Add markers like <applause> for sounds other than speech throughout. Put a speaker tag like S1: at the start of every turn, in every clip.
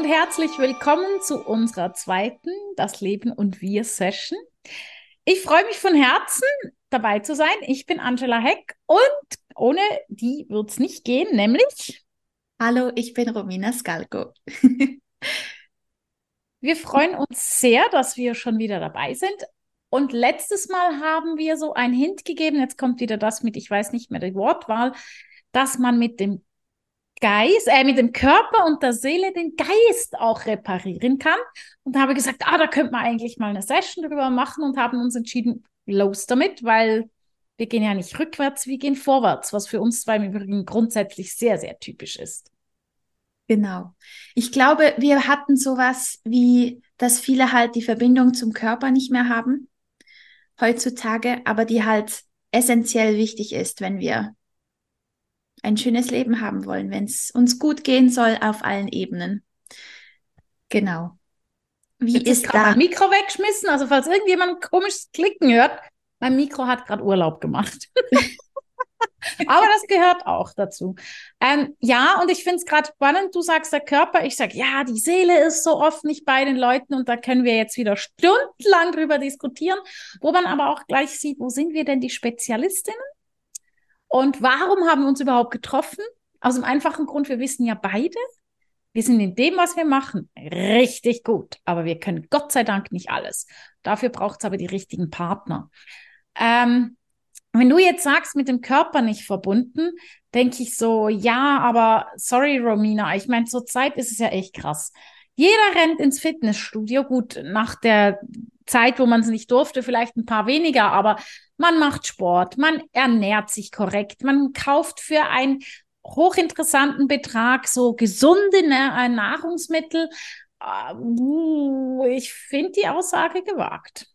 S1: und herzlich willkommen zu unserer zweiten Das Leben und Wir Session. Ich freue mich von Herzen dabei zu sein. Ich bin Angela Heck und ohne die wird es nicht gehen, nämlich.
S2: Hallo, ich bin Romina Skalko. <laughs>
S1: wir freuen uns sehr, dass wir schon wieder dabei sind. Und letztes Mal haben wir so einen Hint gegeben, jetzt kommt wieder das mit, ich weiß nicht mehr die Wortwahl, dass man mit dem Geist, äh, mit dem Körper und der Seele den Geist auch reparieren kann. Und habe gesagt, ah, da könnte man eigentlich mal eine Session drüber machen und haben uns entschieden, los damit, weil wir gehen ja nicht rückwärts, wir gehen vorwärts, was für uns zwei im Übrigen grundsätzlich sehr, sehr typisch ist.
S2: Genau. Ich glaube, wir hatten sowas wie, dass viele halt die Verbindung zum Körper nicht mehr haben heutzutage, aber die halt essentiell wichtig ist, wenn wir ein schönes Leben haben wollen, wenn es uns gut gehen soll auf allen Ebenen. Genau.
S1: Wie Jetzt ist, da? Mein Mikro weggeschmissen, also falls irgendjemand komisches Klicken hört, mein Mikro hat gerade Urlaub gemacht. <laughs> <laughs> Aber das gehört auch dazu. Ähm, ja, und ich finde es gerade spannend, du sagst der Körper, ich sage, ja, die Seele ist so oft nicht bei den Leuten und da können wir jetzt wieder stundenlang drüber diskutieren, wo man aber auch gleich sieht, wo sind wir denn die Spezialistinnen? Und warum haben wir uns überhaupt getroffen? Aus dem einfachen Grund, wir wissen ja beide, wir sind in dem, was wir machen, richtig gut. Aber wir können Gott sei Dank nicht alles. Dafür braucht es aber die richtigen Partner. Ähm, wenn du jetzt sagst, mit dem Körper nicht verbunden, denke ich so, ja, aber sorry, Romina, ich meine, zur Zeit ist es ja echt krass. Jeder rennt ins Fitnessstudio, gut, nach der Zeit, wo man es nicht durfte, vielleicht ein paar weniger, aber man macht Sport, man ernährt sich korrekt, man kauft für einen hochinteressanten Betrag so gesunde äh, Nahrungsmittel. Äh, ich finde die Aussage gewagt.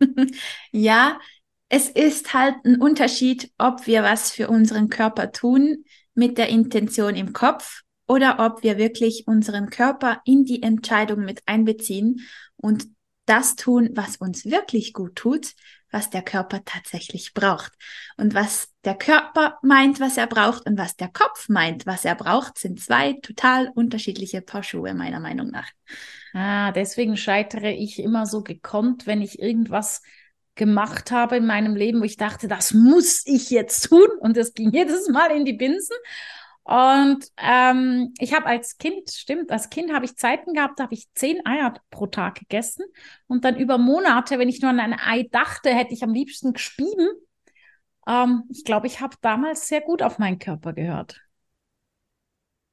S1: <laughs>
S2: ja, es ist halt ein Unterschied, ob wir was für unseren Körper tun mit der Intention im Kopf oder ob wir wirklich unseren Körper in die Entscheidung mit einbeziehen und das tun, was uns wirklich gut tut, was der Körper tatsächlich braucht. Und was der Körper meint, was er braucht und was der Kopf meint, was er braucht, sind zwei total unterschiedliche Paar Schuhe, meiner Meinung nach.
S1: Ah, deswegen scheitere ich immer so gekonnt, wenn ich irgendwas gemacht habe in meinem Leben, wo ich dachte, das muss ich jetzt tun. Und es ging <laughs> jedes Mal in die Binsen. Und ähm, ich habe als Kind, stimmt, als Kind habe ich Zeiten gehabt, da habe ich zehn Eier pro Tag gegessen. Und dann über Monate, wenn ich nur an ein Ei dachte, hätte ich am liebsten gespieben. Ähm, ich glaube, ich habe damals sehr gut auf meinen Körper gehört.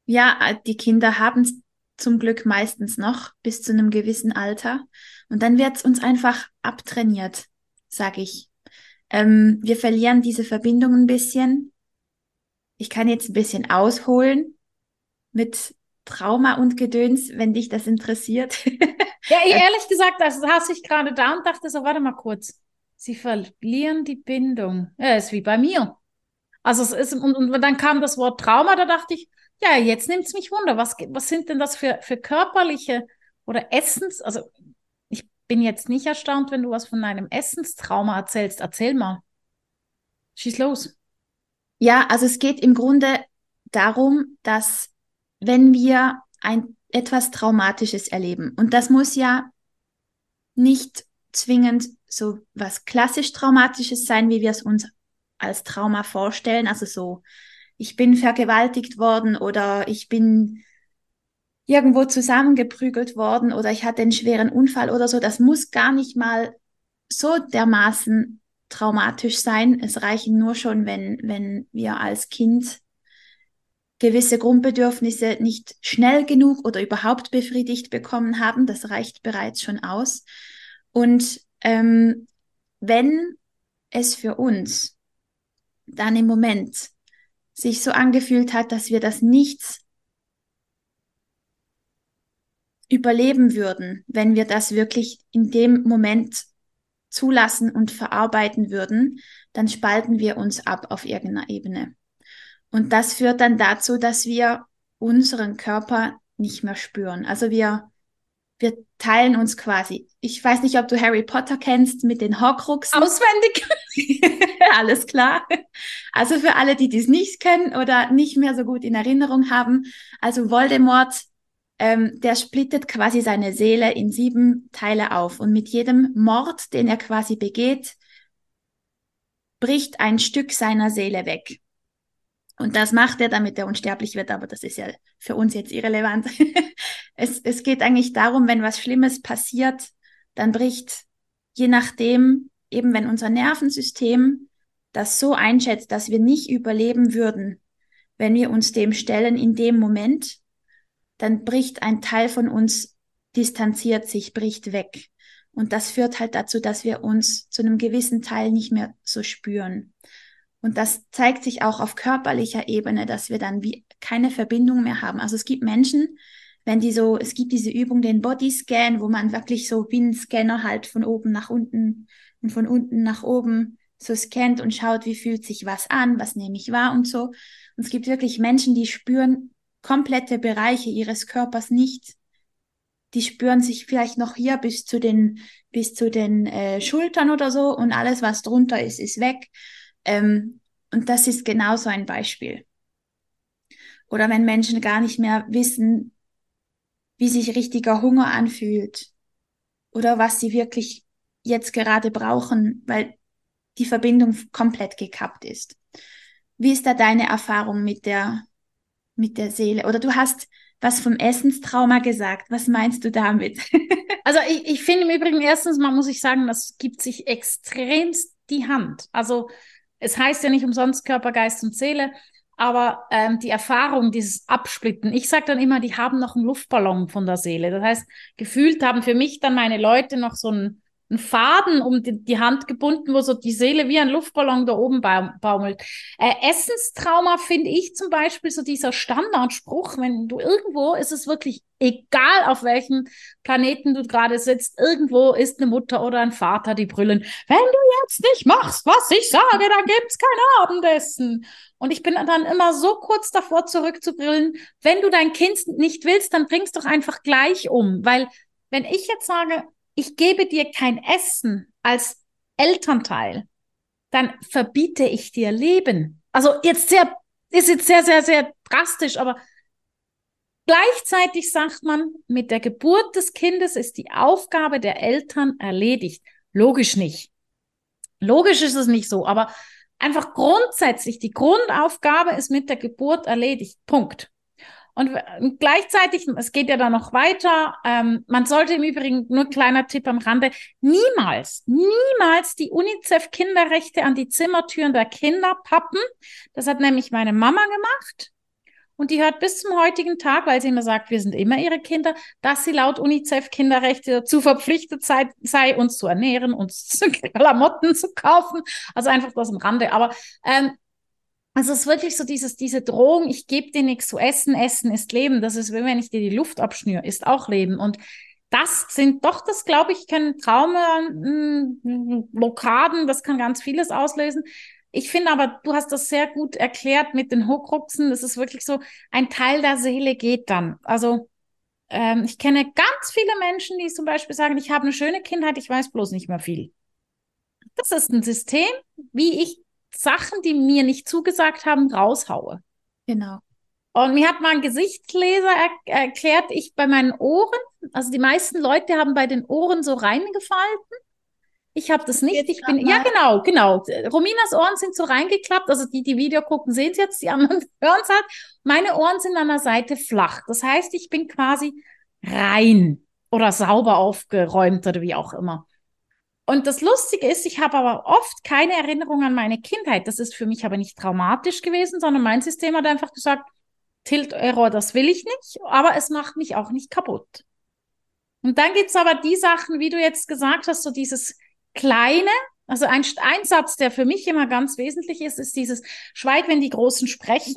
S2: Ja, äh, die Kinder haben es zum Glück meistens noch bis zu einem gewissen Alter. Und dann wird es uns einfach abtrainiert, sage ich. Ähm, wir verlieren diese Verbindung ein bisschen ich kann jetzt ein bisschen ausholen mit Trauma und Gedöns, wenn dich das interessiert. <laughs>
S1: ja, ehrlich gesagt, das saß ich gerade da und dachte so, warte mal kurz. Sie verlieren die Bindung. Ja, ist wie bei mir. Also es ist, und, und dann kam das Wort Trauma, da dachte ich, ja, jetzt nimmt es mich Wunder. Was, was sind denn das für, für körperliche oder Essens, also bin jetzt nicht erstaunt, wenn du was von einem Essenstrauma erzählst. Erzähl mal. Schieß los.
S2: Ja, also es geht im Grunde darum, dass wenn wir ein etwas Traumatisches erleben, und das muss ja nicht zwingend so was klassisch Traumatisches sein, wie wir es uns als Trauma vorstellen, also so, ich bin vergewaltigt worden oder ich bin irgendwo zusammengeprügelt worden oder ich hatte einen schweren Unfall oder so, das muss gar nicht mal so dermaßen traumatisch sein. Es reichen nur schon, wenn, wenn wir als Kind gewisse Grundbedürfnisse nicht schnell genug oder überhaupt befriedigt bekommen haben. Das reicht bereits schon aus. Und ähm, wenn es für uns dann im Moment sich so angefühlt hat, dass wir das nicht überleben würden, wenn wir das wirklich in dem Moment zulassen und verarbeiten würden, dann spalten wir uns ab auf irgendeiner Ebene. Und das führt dann dazu, dass wir unseren Körper nicht mehr spüren. Also wir wir teilen uns quasi. Ich weiß nicht, ob du Harry Potter kennst mit den Horcruxen.
S1: Auswendig. <laughs>
S2: Alles klar. Also für alle, die dies nicht kennen oder nicht mehr so gut in Erinnerung haben. Also Voldemort, ähm, der splittet quasi seine Seele in sieben Teile auf. Und mit jedem Mord, den er quasi begeht, bricht ein Stück seiner Seele weg. Und das macht er, damit er unsterblich wird, aber das ist ja für uns jetzt irrelevant. <laughs> es, es geht eigentlich darum, wenn was Schlimmes passiert, dann bricht, je nachdem, eben wenn unser Nervensystem das so einschätzt, dass wir nicht überleben würden, wenn wir uns dem stellen in dem Moment, dann bricht ein Teil von uns, distanziert sich, bricht weg. Und das führt halt dazu, dass wir uns zu einem gewissen Teil nicht mehr so spüren. Und das zeigt sich auch auf körperlicher Ebene, dass wir dann wie keine Verbindung mehr haben. Also es gibt Menschen, wenn die so, es gibt diese Übung, den Bodyscan, wo man wirklich so wie ein Scanner halt von oben nach unten und von unten nach oben so scannt und schaut, wie fühlt sich was an, was nehme ich wahr und so. Und es gibt wirklich Menschen, die spüren komplette Bereiche ihres Körpers nicht. Die spüren sich vielleicht noch hier bis zu den, bis zu den äh, Schultern oder so und alles, was drunter ist, ist weg. Ähm, und das ist genauso ein Beispiel. Oder wenn Menschen gar nicht mehr wissen, wie sich richtiger Hunger anfühlt oder was sie wirklich jetzt gerade brauchen, weil die Verbindung komplett gekappt ist. Wie ist da deine Erfahrung mit der, mit der Seele? Oder du hast was vom Essenstrauma gesagt. Was meinst du damit? <laughs>
S1: also ich, ich finde im Übrigen erstens mal muss ich sagen, das gibt sich extremst die Hand. Also es heißt ja nicht umsonst Körper, Geist und Seele, aber ähm, die Erfahrung, dieses Absplitten, ich sage dann immer, die haben noch einen Luftballon von der Seele. Das heißt, gefühlt haben für mich dann meine Leute noch so einen ein Faden um die, die, Hand gebunden, wo so die Seele wie ein Luftballon da oben baumelt. Äh, Essenstrauma finde ich zum Beispiel so dieser Standardspruch, wenn du irgendwo, ist es wirklich egal, auf welchem Planeten du gerade sitzt, irgendwo ist eine Mutter oder ein Vater, die brüllen, wenn du jetzt nicht machst, was ich sage, dann gibt's kein Abendessen. Und ich bin dann immer so kurz davor zurückzubrüllen, wenn du dein Kind nicht willst, dann bringst doch einfach gleich um, weil wenn ich jetzt sage, ich gebe dir kein Essen als Elternteil, dann verbiete ich dir Leben. Also jetzt sehr, ist jetzt sehr, sehr, sehr drastisch, aber gleichzeitig sagt man, mit der Geburt des Kindes ist die Aufgabe der Eltern erledigt. Logisch nicht. Logisch ist es nicht so, aber einfach grundsätzlich, die Grundaufgabe ist mit der Geburt erledigt. Punkt. Und gleichzeitig, es geht ja dann noch weiter, ähm, man sollte im Übrigen, nur kleiner Tipp am Rande, niemals, niemals die UNICEF-Kinderrechte an die Zimmertüren der Kinder pappen. Das hat nämlich meine Mama gemacht. Und die hört bis zum heutigen Tag, weil sie immer sagt, wir sind immer ihre Kinder, dass sie laut UNICEF Kinderrechte dazu verpflichtet sei, sei uns zu ernähren, uns <laughs> Klamotten zu kaufen. Also einfach das am Rande. Aber ähm, also es ist wirklich so dieses, diese Drohung, ich gebe dir nichts zu essen, Essen ist Leben. Das ist, wenn ich dir die Luft abschnüre, ist auch Leben. Und das sind doch, das glaube ich, können Traume, hm, Blockaden, das kann ganz vieles auslösen. Ich finde aber, du hast das sehr gut erklärt mit den Hochruxen. Das ist wirklich so, ein Teil der Seele geht dann. Also ähm, ich kenne ganz viele Menschen, die zum Beispiel sagen, ich habe eine schöne Kindheit, ich weiß bloß nicht mehr viel. Das ist ein System, wie ich Sachen, die mir nicht zugesagt haben, raushaue.
S2: Genau.
S1: Und mir hat mal ein Gesichtsleser er erklärt, ich bei meinen Ohren, also die meisten Leute haben bei den Ohren so reingefalten. Ich habe das nicht. Ich bin, ja, genau, genau. Rominas Ohren sind so reingeklappt. Also die, die Video gucken, sehen es jetzt, die anderen <laughs> hören es halt. Meine Ohren sind an der Seite flach. Das heißt, ich bin quasi rein oder sauber aufgeräumt oder wie auch immer. Und das Lustige ist, ich habe aber oft keine Erinnerung an meine Kindheit. Das ist für mich aber nicht traumatisch gewesen, sondern mein System hat einfach gesagt, Tilt Error, das will ich nicht, aber es macht mich auch nicht kaputt. Und dann gibt's aber die Sachen, wie du jetzt gesagt hast, so dieses kleine, also ein, ein Satz, der für mich immer ganz wesentlich ist, ist dieses Schweig, wenn die Großen sprechen.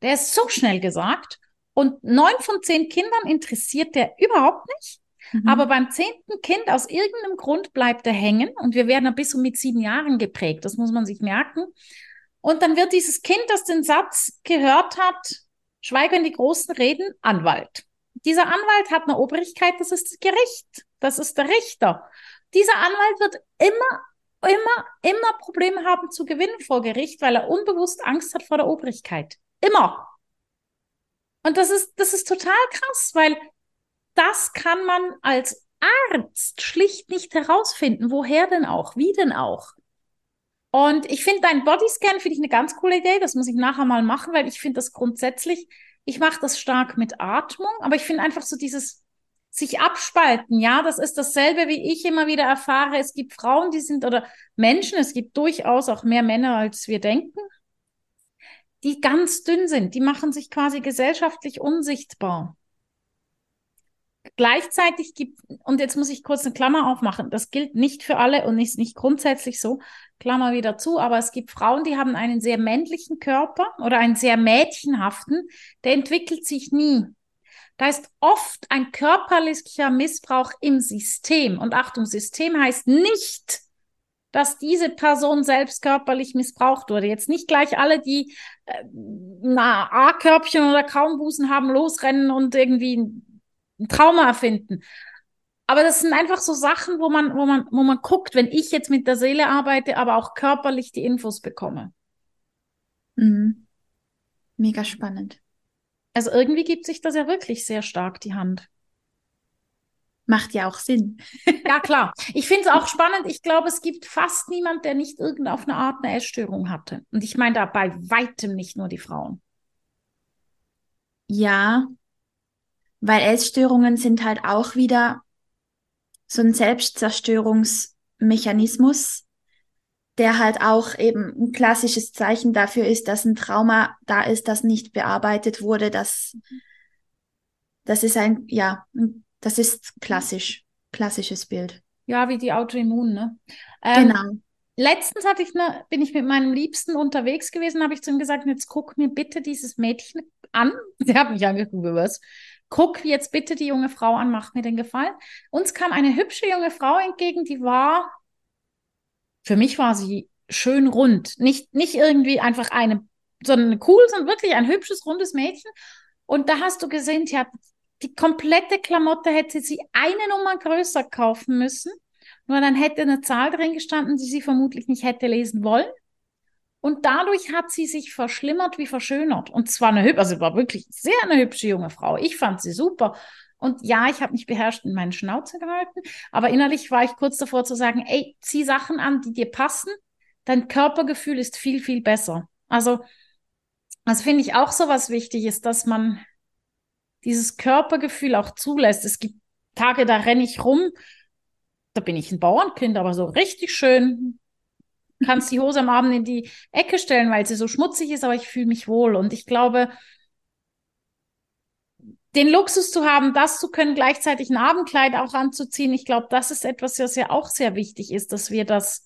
S1: Der ist so schnell gesagt und neun von zehn Kindern interessiert der überhaupt nicht. Mhm. Aber beim zehnten Kind aus irgendeinem Grund bleibt er hängen und wir werden bis um mit sieben Jahren geprägt. Das muss man sich merken. Und dann wird dieses Kind, das den Satz gehört hat, schweig, wenn die Großen reden, Anwalt. dieser Anwalt hat eine Obrigkeit, das ist das Gericht, das ist der Richter. Dieser Anwalt wird immer, immer, immer Probleme haben zu gewinnen vor Gericht, weil er unbewusst Angst hat vor der Obrigkeit. Immer. Und das ist, das ist total krass, weil das kann man als Arzt schlicht nicht herausfinden. Woher denn auch? Wie denn auch? Und ich finde dein Bodyscan finde ich eine ganz coole Idee. Das muss ich nachher mal machen, weil ich finde das grundsätzlich, ich mache das stark mit Atmung, aber ich finde einfach so dieses sich abspalten. Ja, das ist dasselbe, wie ich immer wieder erfahre. Es gibt Frauen, die sind oder Menschen, es gibt durchaus auch mehr Männer, als wir denken, die ganz dünn sind. Die machen sich quasi gesellschaftlich unsichtbar. Gleichzeitig gibt, und jetzt muss ich kurz eine Klammer aufmachen, das gilt nicht für alle und ist nicht grundsätzlich so, Klammer wieder zu, aber es gibt Frauen, die haben einen sehr männlichen Körper oder einen sehr mädchenhaften, der entwickelt sich nie. Da ist oft ein körperlicher Missbrauch im System. Und Achtung, System heißt nicht, dass diese Person selbst körperlich missbraucht wurde. Jetzt nicht gleich alle, die äh, A-Körbchen oder Kaumbusen haben, losrennen und irgendwie ein Trauma erfinden. Aber das sind einfach so Sachen, wo man, wo man, wo man guckt, wenn ich jetzt mit der Seele arbeite, aber auch körperlich die Infos bekomme.
S2: Mhm. Mega spannend.
S1: Also irgendwie gibt sich das ja wirklich sehr stark die Hand.
S2: Macht ja auch Sinn.
S1: ja, klar. <laughs> Ich finde es auch spannend. Ich glaube, es gibt fast niemand, der nicht irgendeine Art eine Essstörung hatte. Und ich meine da bei weitem nicht nur die Frauen.
S2: Ja, weil Essstörungen sind halt auch wieder so ein Selbstzerstörungsmechanismus, der halt auch eben ein klassisches Zeichen dafür ist, dass ein Trauma da ist, das nicht bearbeitet wurde. Das, das ist ein, ja, das ist klassisch, klassisches Bild.
S1: Ja, wie die Autoimmun, ne? Ähm,
S2: genau.
S1: Letztens hatte ich eine, bin ich mit meinem Liebsten unterwegs gewesen, habe ich zu ihm gesagt, jetzt guck mir bitte dieses Mädchen an. <laughs> Sie hat mich angeguckt, was? Guck jetzt bitte die junge Frau an, mach mir den Gefallen. Uns kam eine hübsche junge Frau entgegen, die war, für mich war sie schön rund. Nicht, nicht irgendwie einfach eine, sondern cool, sondern wirklich ein hübsches, rundes Mädchen. Und da hast du gesehen, sie hat die komplette Klamotte hätte sie eine Nummer größer kaufen müssen. Nur dann hätte eine Zahl drin gestanden, die sie vermutlich nicht hätte lesen wollen. Und dadurch hat sie sich verschlimmert wie verschönert. Und zwar eine hübsche, also war wirklich sehr eine hübsche junge Frau. Ich fand sie super. Und ja, ich habe mich beherrscht in meinen Schnauze gehalten, aber innerlich war ich kurz davor zu sagen, ey, zieh Sachen an, die dir passen. Dein Körpergefühl ist viel, viel besser. Also, das finde ich auch so was wichtig ist, dass man dieses Körpergefühl auch zulässt. Es gibt Tage, da renne ich rum, da bin ich ein Bauernkind, aber so richtig schön kannst die Hose am Abend in die Ecke stellen, weil sie so schmutzig ist, aber ich fühle mich wohl. Und ich glaube, den Luxus zu haben, das zu können, gleichzeitig ein Abendkleid auch anzuziehen, ich glaube, das ist etwas, was ja auch sehr wichtig ist, dass wir das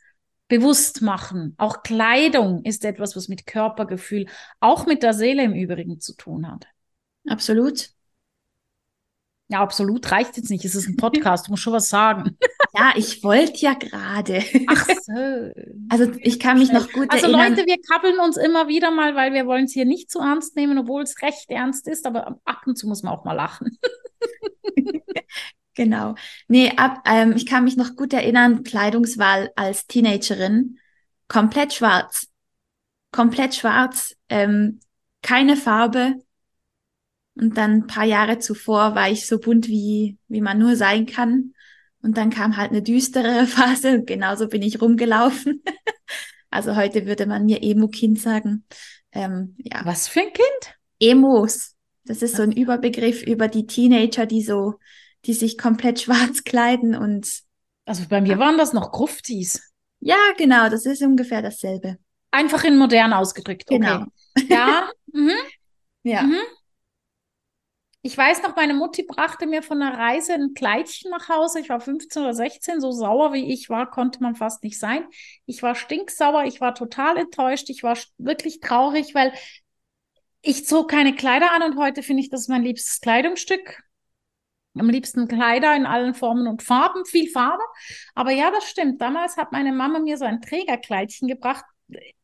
S1: bewusst machen. Auch Kleidung ist etwas, was mit Körpergefühl, auch mit der Seele im Übrigen zu tun hat.
S2: Absolut.
S1: Ja, absolut reicht jetzt nicht. Es ist ein <laughs> Podcast, du musst schon was sagen. <laughs>
S2: Ja, ich wollte ja gerade.
S1: Ach <laughs> so.
S2: Also ich kann mich noch gut
S1: also
S2: erinnern.
S1: Also Leute, wir kabbeln uns immer wieder mal, weil wir wollen es hier nicht zu ernst nehmen, obwohl es recht ernst ist, aber ab und zu muss man auch mal lachen.
S2: genau. Nee, ab, ähm, ich kann mich noch gut erinnern, Kleidungswahl als Teenagerin. Komplett schwarz. Komplett schwarz. Ähm, keine Farbe, und dann ein paar Jahre zuvor war ich so bunt, wie, wie man nur sein kann. Und dann kam halt eine düstere <laughs> Phase und genauso bin ich rumgelaufen. <laughs> also heute würde man mir Emo-Kind sagen. Ähm, ja.
S1: Was für ein Kind?
S2: Emos. Das ist so ein Überbegriff über die Teenager, die so, die sich komplett <laughs> schwarz kleiden und.
S1: Also bei mir waren das noch Gruftis.
S2: Ja, genau, das ist ungefähr dasselbe.
S1: Einfach in modern ausgedrückt. Okay.
S2: Genau.
S1: Ja. mhm.
S2: Ja.
S1: Mhm. Ich weiß noch, meine Mutti brachte mir von einer Reise ein Kleidchen nach Hause. Ich war 15 oder 16, so sauer wie ich war, konnte man fast nicht sein. Ich war stinksauer, ich war total enttäuscht, ich war wirklich traurig, weil ich zog keine Kleider an und heute finde ich das mein liebstes Kleidungsstück. Am liebsten Kleider in allen Formen und Farben, viel Farbe. Aber ja, das stimmt. Damals hat meine Mama mir so ein Trägerkleidchen gebracht.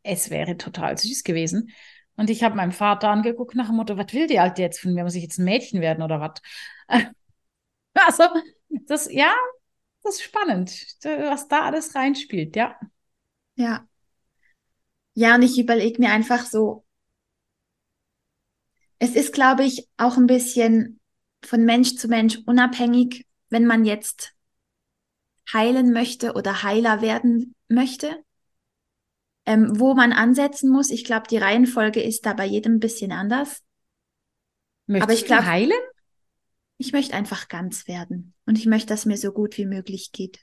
S1: Es wäre total süß gewesen. Und ich habe meinen Vater angeguckt nach dem Motto, was will die Alte jetzt von mir? Muss ich jetzt ein Mädchen werden oder was? <laughs> Also, das, ja, das ist spannend, was da alles reinspielt, ja.
S2: Ja. Ja, und ich überlege mir einfach so, es ist, glaube ich, auch ein bisschen von Mensch zu Mensch unabhängig, wenn man jetzt heilen möchte oder Heiler werden möchte. Ähm, wo man ansetzen muss, ich glaube, die Reihenfolge ist da bei jedem ein bisschen anders.
S1: Möchtest Aber ich glaube, heilen?
S2: Ich möchte einfach ganz werden und ich möchte, dass mir so gut wie möglich geht.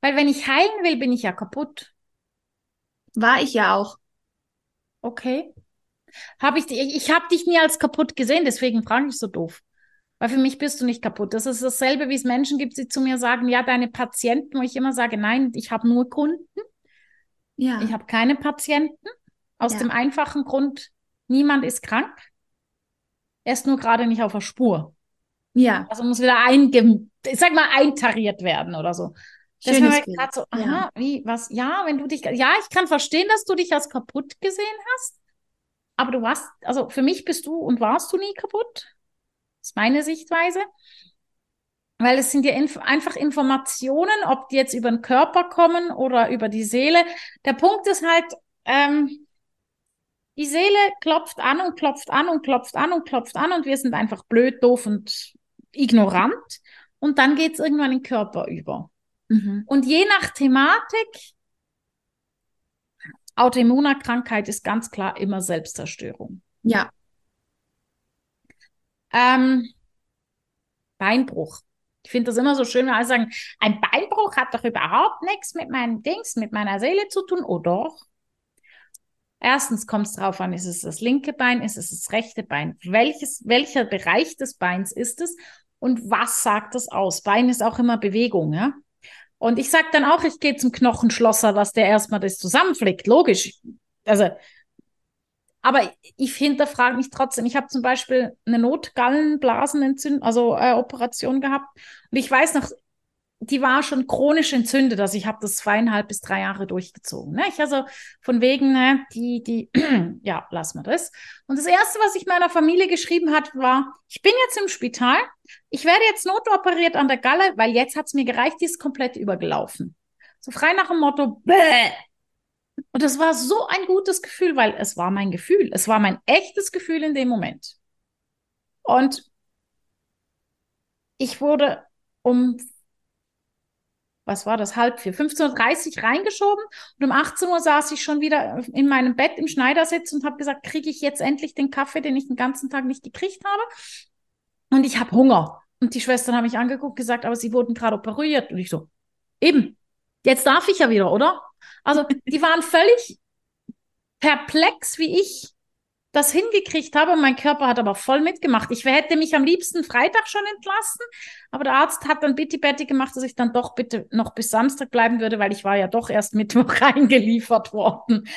S1: Weil wenn ich heilen will, bin ich ja kaputt.
S2: War ich ja auch.
S1: Okay. Hab ich, ich habe dich nie als kaputt gesehen, deswegen frage ich so doof. Weil für mich bist du nicht kaputt. Das ist dasselbe, wie es Menschen gibt, die zu mir sagen, ja, deine Patienten, wo ich immer sage, nein, ich habe nur Kunden. Ja. Ich habe keine Patienten. Aus ja. dem einfachen Grund, niemand ist krank. Er ist nur gerade nicht auf der Spur. Ja. Also muss wieder einge, ich sag mal, eintariert werden oder so. Deswegen war ich gerade so, aha, ja. wie, was, ja, wenn du dich, ja, ich kann verstehen, dass du dich als kaputt gesehen hast, aber du warst, also für mich bist du und warst du nie kaputt. Das ist meine Sichtweise. Weil es sind ja inf einfach Informationen, ob die jetzt über den Körper kommen oder über die Seele. Der Punkt ist halt, ähm, die Seele klopft an und klopft an und klopft an und klopft an und wir sind einfach blöd, doof und ignorant. Und dann geht es irgendwann in den Körper über. Mhm. Und je nach Thematik, Autoimmunerkrankheit ist ganz klar immer Selbstzerstörung.
S2: Ja.
S1: Ähm, Beinbruch. Ich finde das immer so schön, wenn alle sagen, ein Beinbruch hat doch überhaupt nichts mit meinen Dings, mit meiner Seele zu tun, oder doch? Erstens kommt es darauf an, ist es das linke Bein, ist es das rechte Bein? Welches, welcher Bereich des Beins ist es? Und was sagt das aus? Bein ist auch immer Bewegung, ja? Und ich sage dann auch, ich gehe zum Knochenschlosser, dass der erstmal das zusammenflickt. Logisch. Also, aber ich hinterfrage mich trotzdem. Ich habe zum Beispiel eine Notgallenblasenentzündung, also äh, Operation gehabt. Und ich weiß noch, die war schon chronisch entzündet. Also ich habe das zweieinhalb bis drei Jahre durchgezogen. Ne? Ich also von wegen, ne, die, die, <clears throat> ja, lass mal das. Und das Erste, was ich meiner Familie geschrieben hat, war, ich bin jetzt im Spital, ich werde jetzt notoperiert an der Galle, weil jetzt hat's mir gereicht, die ist komplett übergelaufen. So frei nach dem Motto, bäh. Und das war so ein gutes Gefühl, weil es war mein Gefühl. Es war mein echtes Gefühl in dem Moment. Und ich wurde um was war das, halb vier, 15.30 Uhr reingeschoben und um 18 Uhr saß ich schon wieder in meinem Bett im Schneidersitz und habe gesagt, kriege ich jetzt endlich den Kaffee, den ich den ganzen Tag nicht gekriegt habe? Und ich habe Hunger. Und die Schwestern haben mich angeguckt, gesagt, aber sie wurden gerade operiert. Und ich so, eben, jetzt darf ich ja wieder, oder? Also die waren völlig perplex, wie ich das hingekriegt habe. Mein Körper hat aber voll mitgemacht. Ich hätte mich am liebsten Freitag schon entlassen, aber der Arzt hat dann bitte Betty gemacht, dass ich dann doch bitte noch bis Samstag bleiben würde, weil ich war ja doch erst Mittwoch <laughs> reingeliefert worden.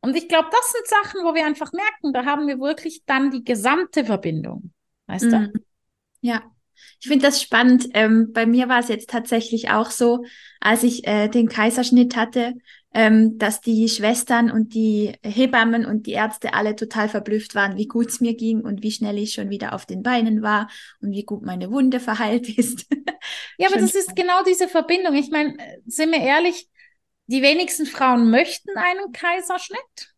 S1: Und ich glaube, das sind Sachen, wo wir einfach merken, da haben wir wirklich dann die gesamte Verbindung. Weißt mhm. du?
S2: Ja. Ich finde das spannend. Ähm, bei mir war es jetzt tatsächlich auch so, als ich äh, den Kaiserschnitt hatte, ähm, dass die Schwestern und die Hebammen und die Ärzte alle total verblüfft waren, wie gut es mir ging und wie schnell ich schon wieder auf den Beinen war und wie gut meine Wunde <laughs> verheilt ist.
S1: ja, aber das ist genau diese Verbindung. Ich meine, sind wir ehrlich, die wenigsten Frauen möchten einen Kaiserschnitt.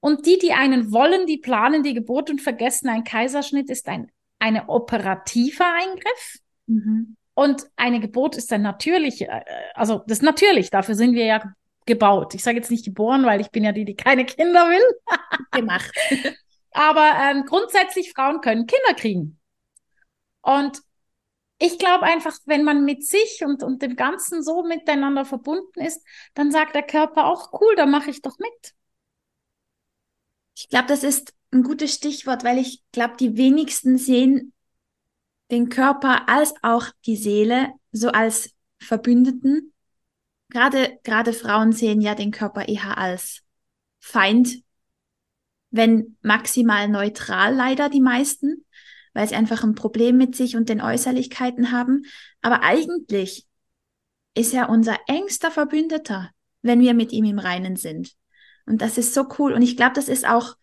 S1: Und die, die einen wollen, die planen die Geburt und vergessen, ein Kaiserschnitt ist ein eine operativer Eingriff. Mhm. Und eine Geburt ist ein natürlicher, äh, also das ist natürlich, dafür sind wir ja gebaut. Ich sage jetzt nicht geboren, weil ich bin ja die, die keine Kinder will. <laughs> Gemacht. Aber ähm, grundsätzlich, Frauen können Kinder kriegen. Und ich glaube einfach, wenn man mit sich und, und dem Ganzen so miteinander verbunden ist, dann sagt der Körper auch, cool, da mache ich doch mit.
S2: Ich glaube, das ist ein gutes Stichwort, weil ich glaube, die wenigsten sehen den Körper als auch die Seele so als Verbündeten gerade, gerade Frauen sehen ja den Körper eher als Feind, wenn maximal neutral leider die meisten, weil sie einfach ein Problem mit sich und den Äußerlichkeiten haben. Aber eigentlich ist er unser engster Verbündeter, wenn wir mit ihm im Reinen sind. Und das ist so cool. Und ich glaube, das ist auch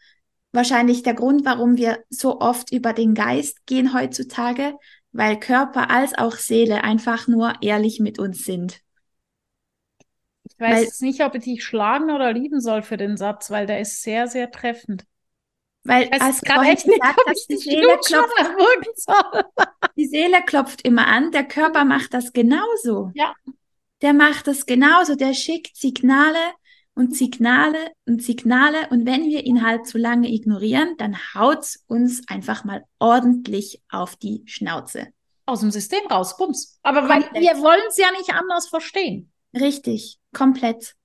S2: wahrscheinlich der Grund, warum wir so oft über den Geist gehen heutzutage, weil Körper als auch Seele einfach nur ehrlich mit uns sind.
S1: Ich weiß weil, jetzt nicht, ob ich dich schlagen oder lieben soll für den Satz, weil der ist sehr, sehr treffend.
S2: Weil als gerade echt nicht, gesagt, dass die Seele klopft, die Seele klopft immer an, der Körper macht das genauso.
S1: Ja.
S2: Der macht das genauso, der schickt Signale und Signale und Signale und wenn wir ihn halt zu lange ignorieren, dann haut's uns einfach mal ordentlich auf die Schnauze.
S1: Aus dem System raus, bums. Aber weil wir wollen es ja nicht anders verstehen.
S2: Richtig, komplett.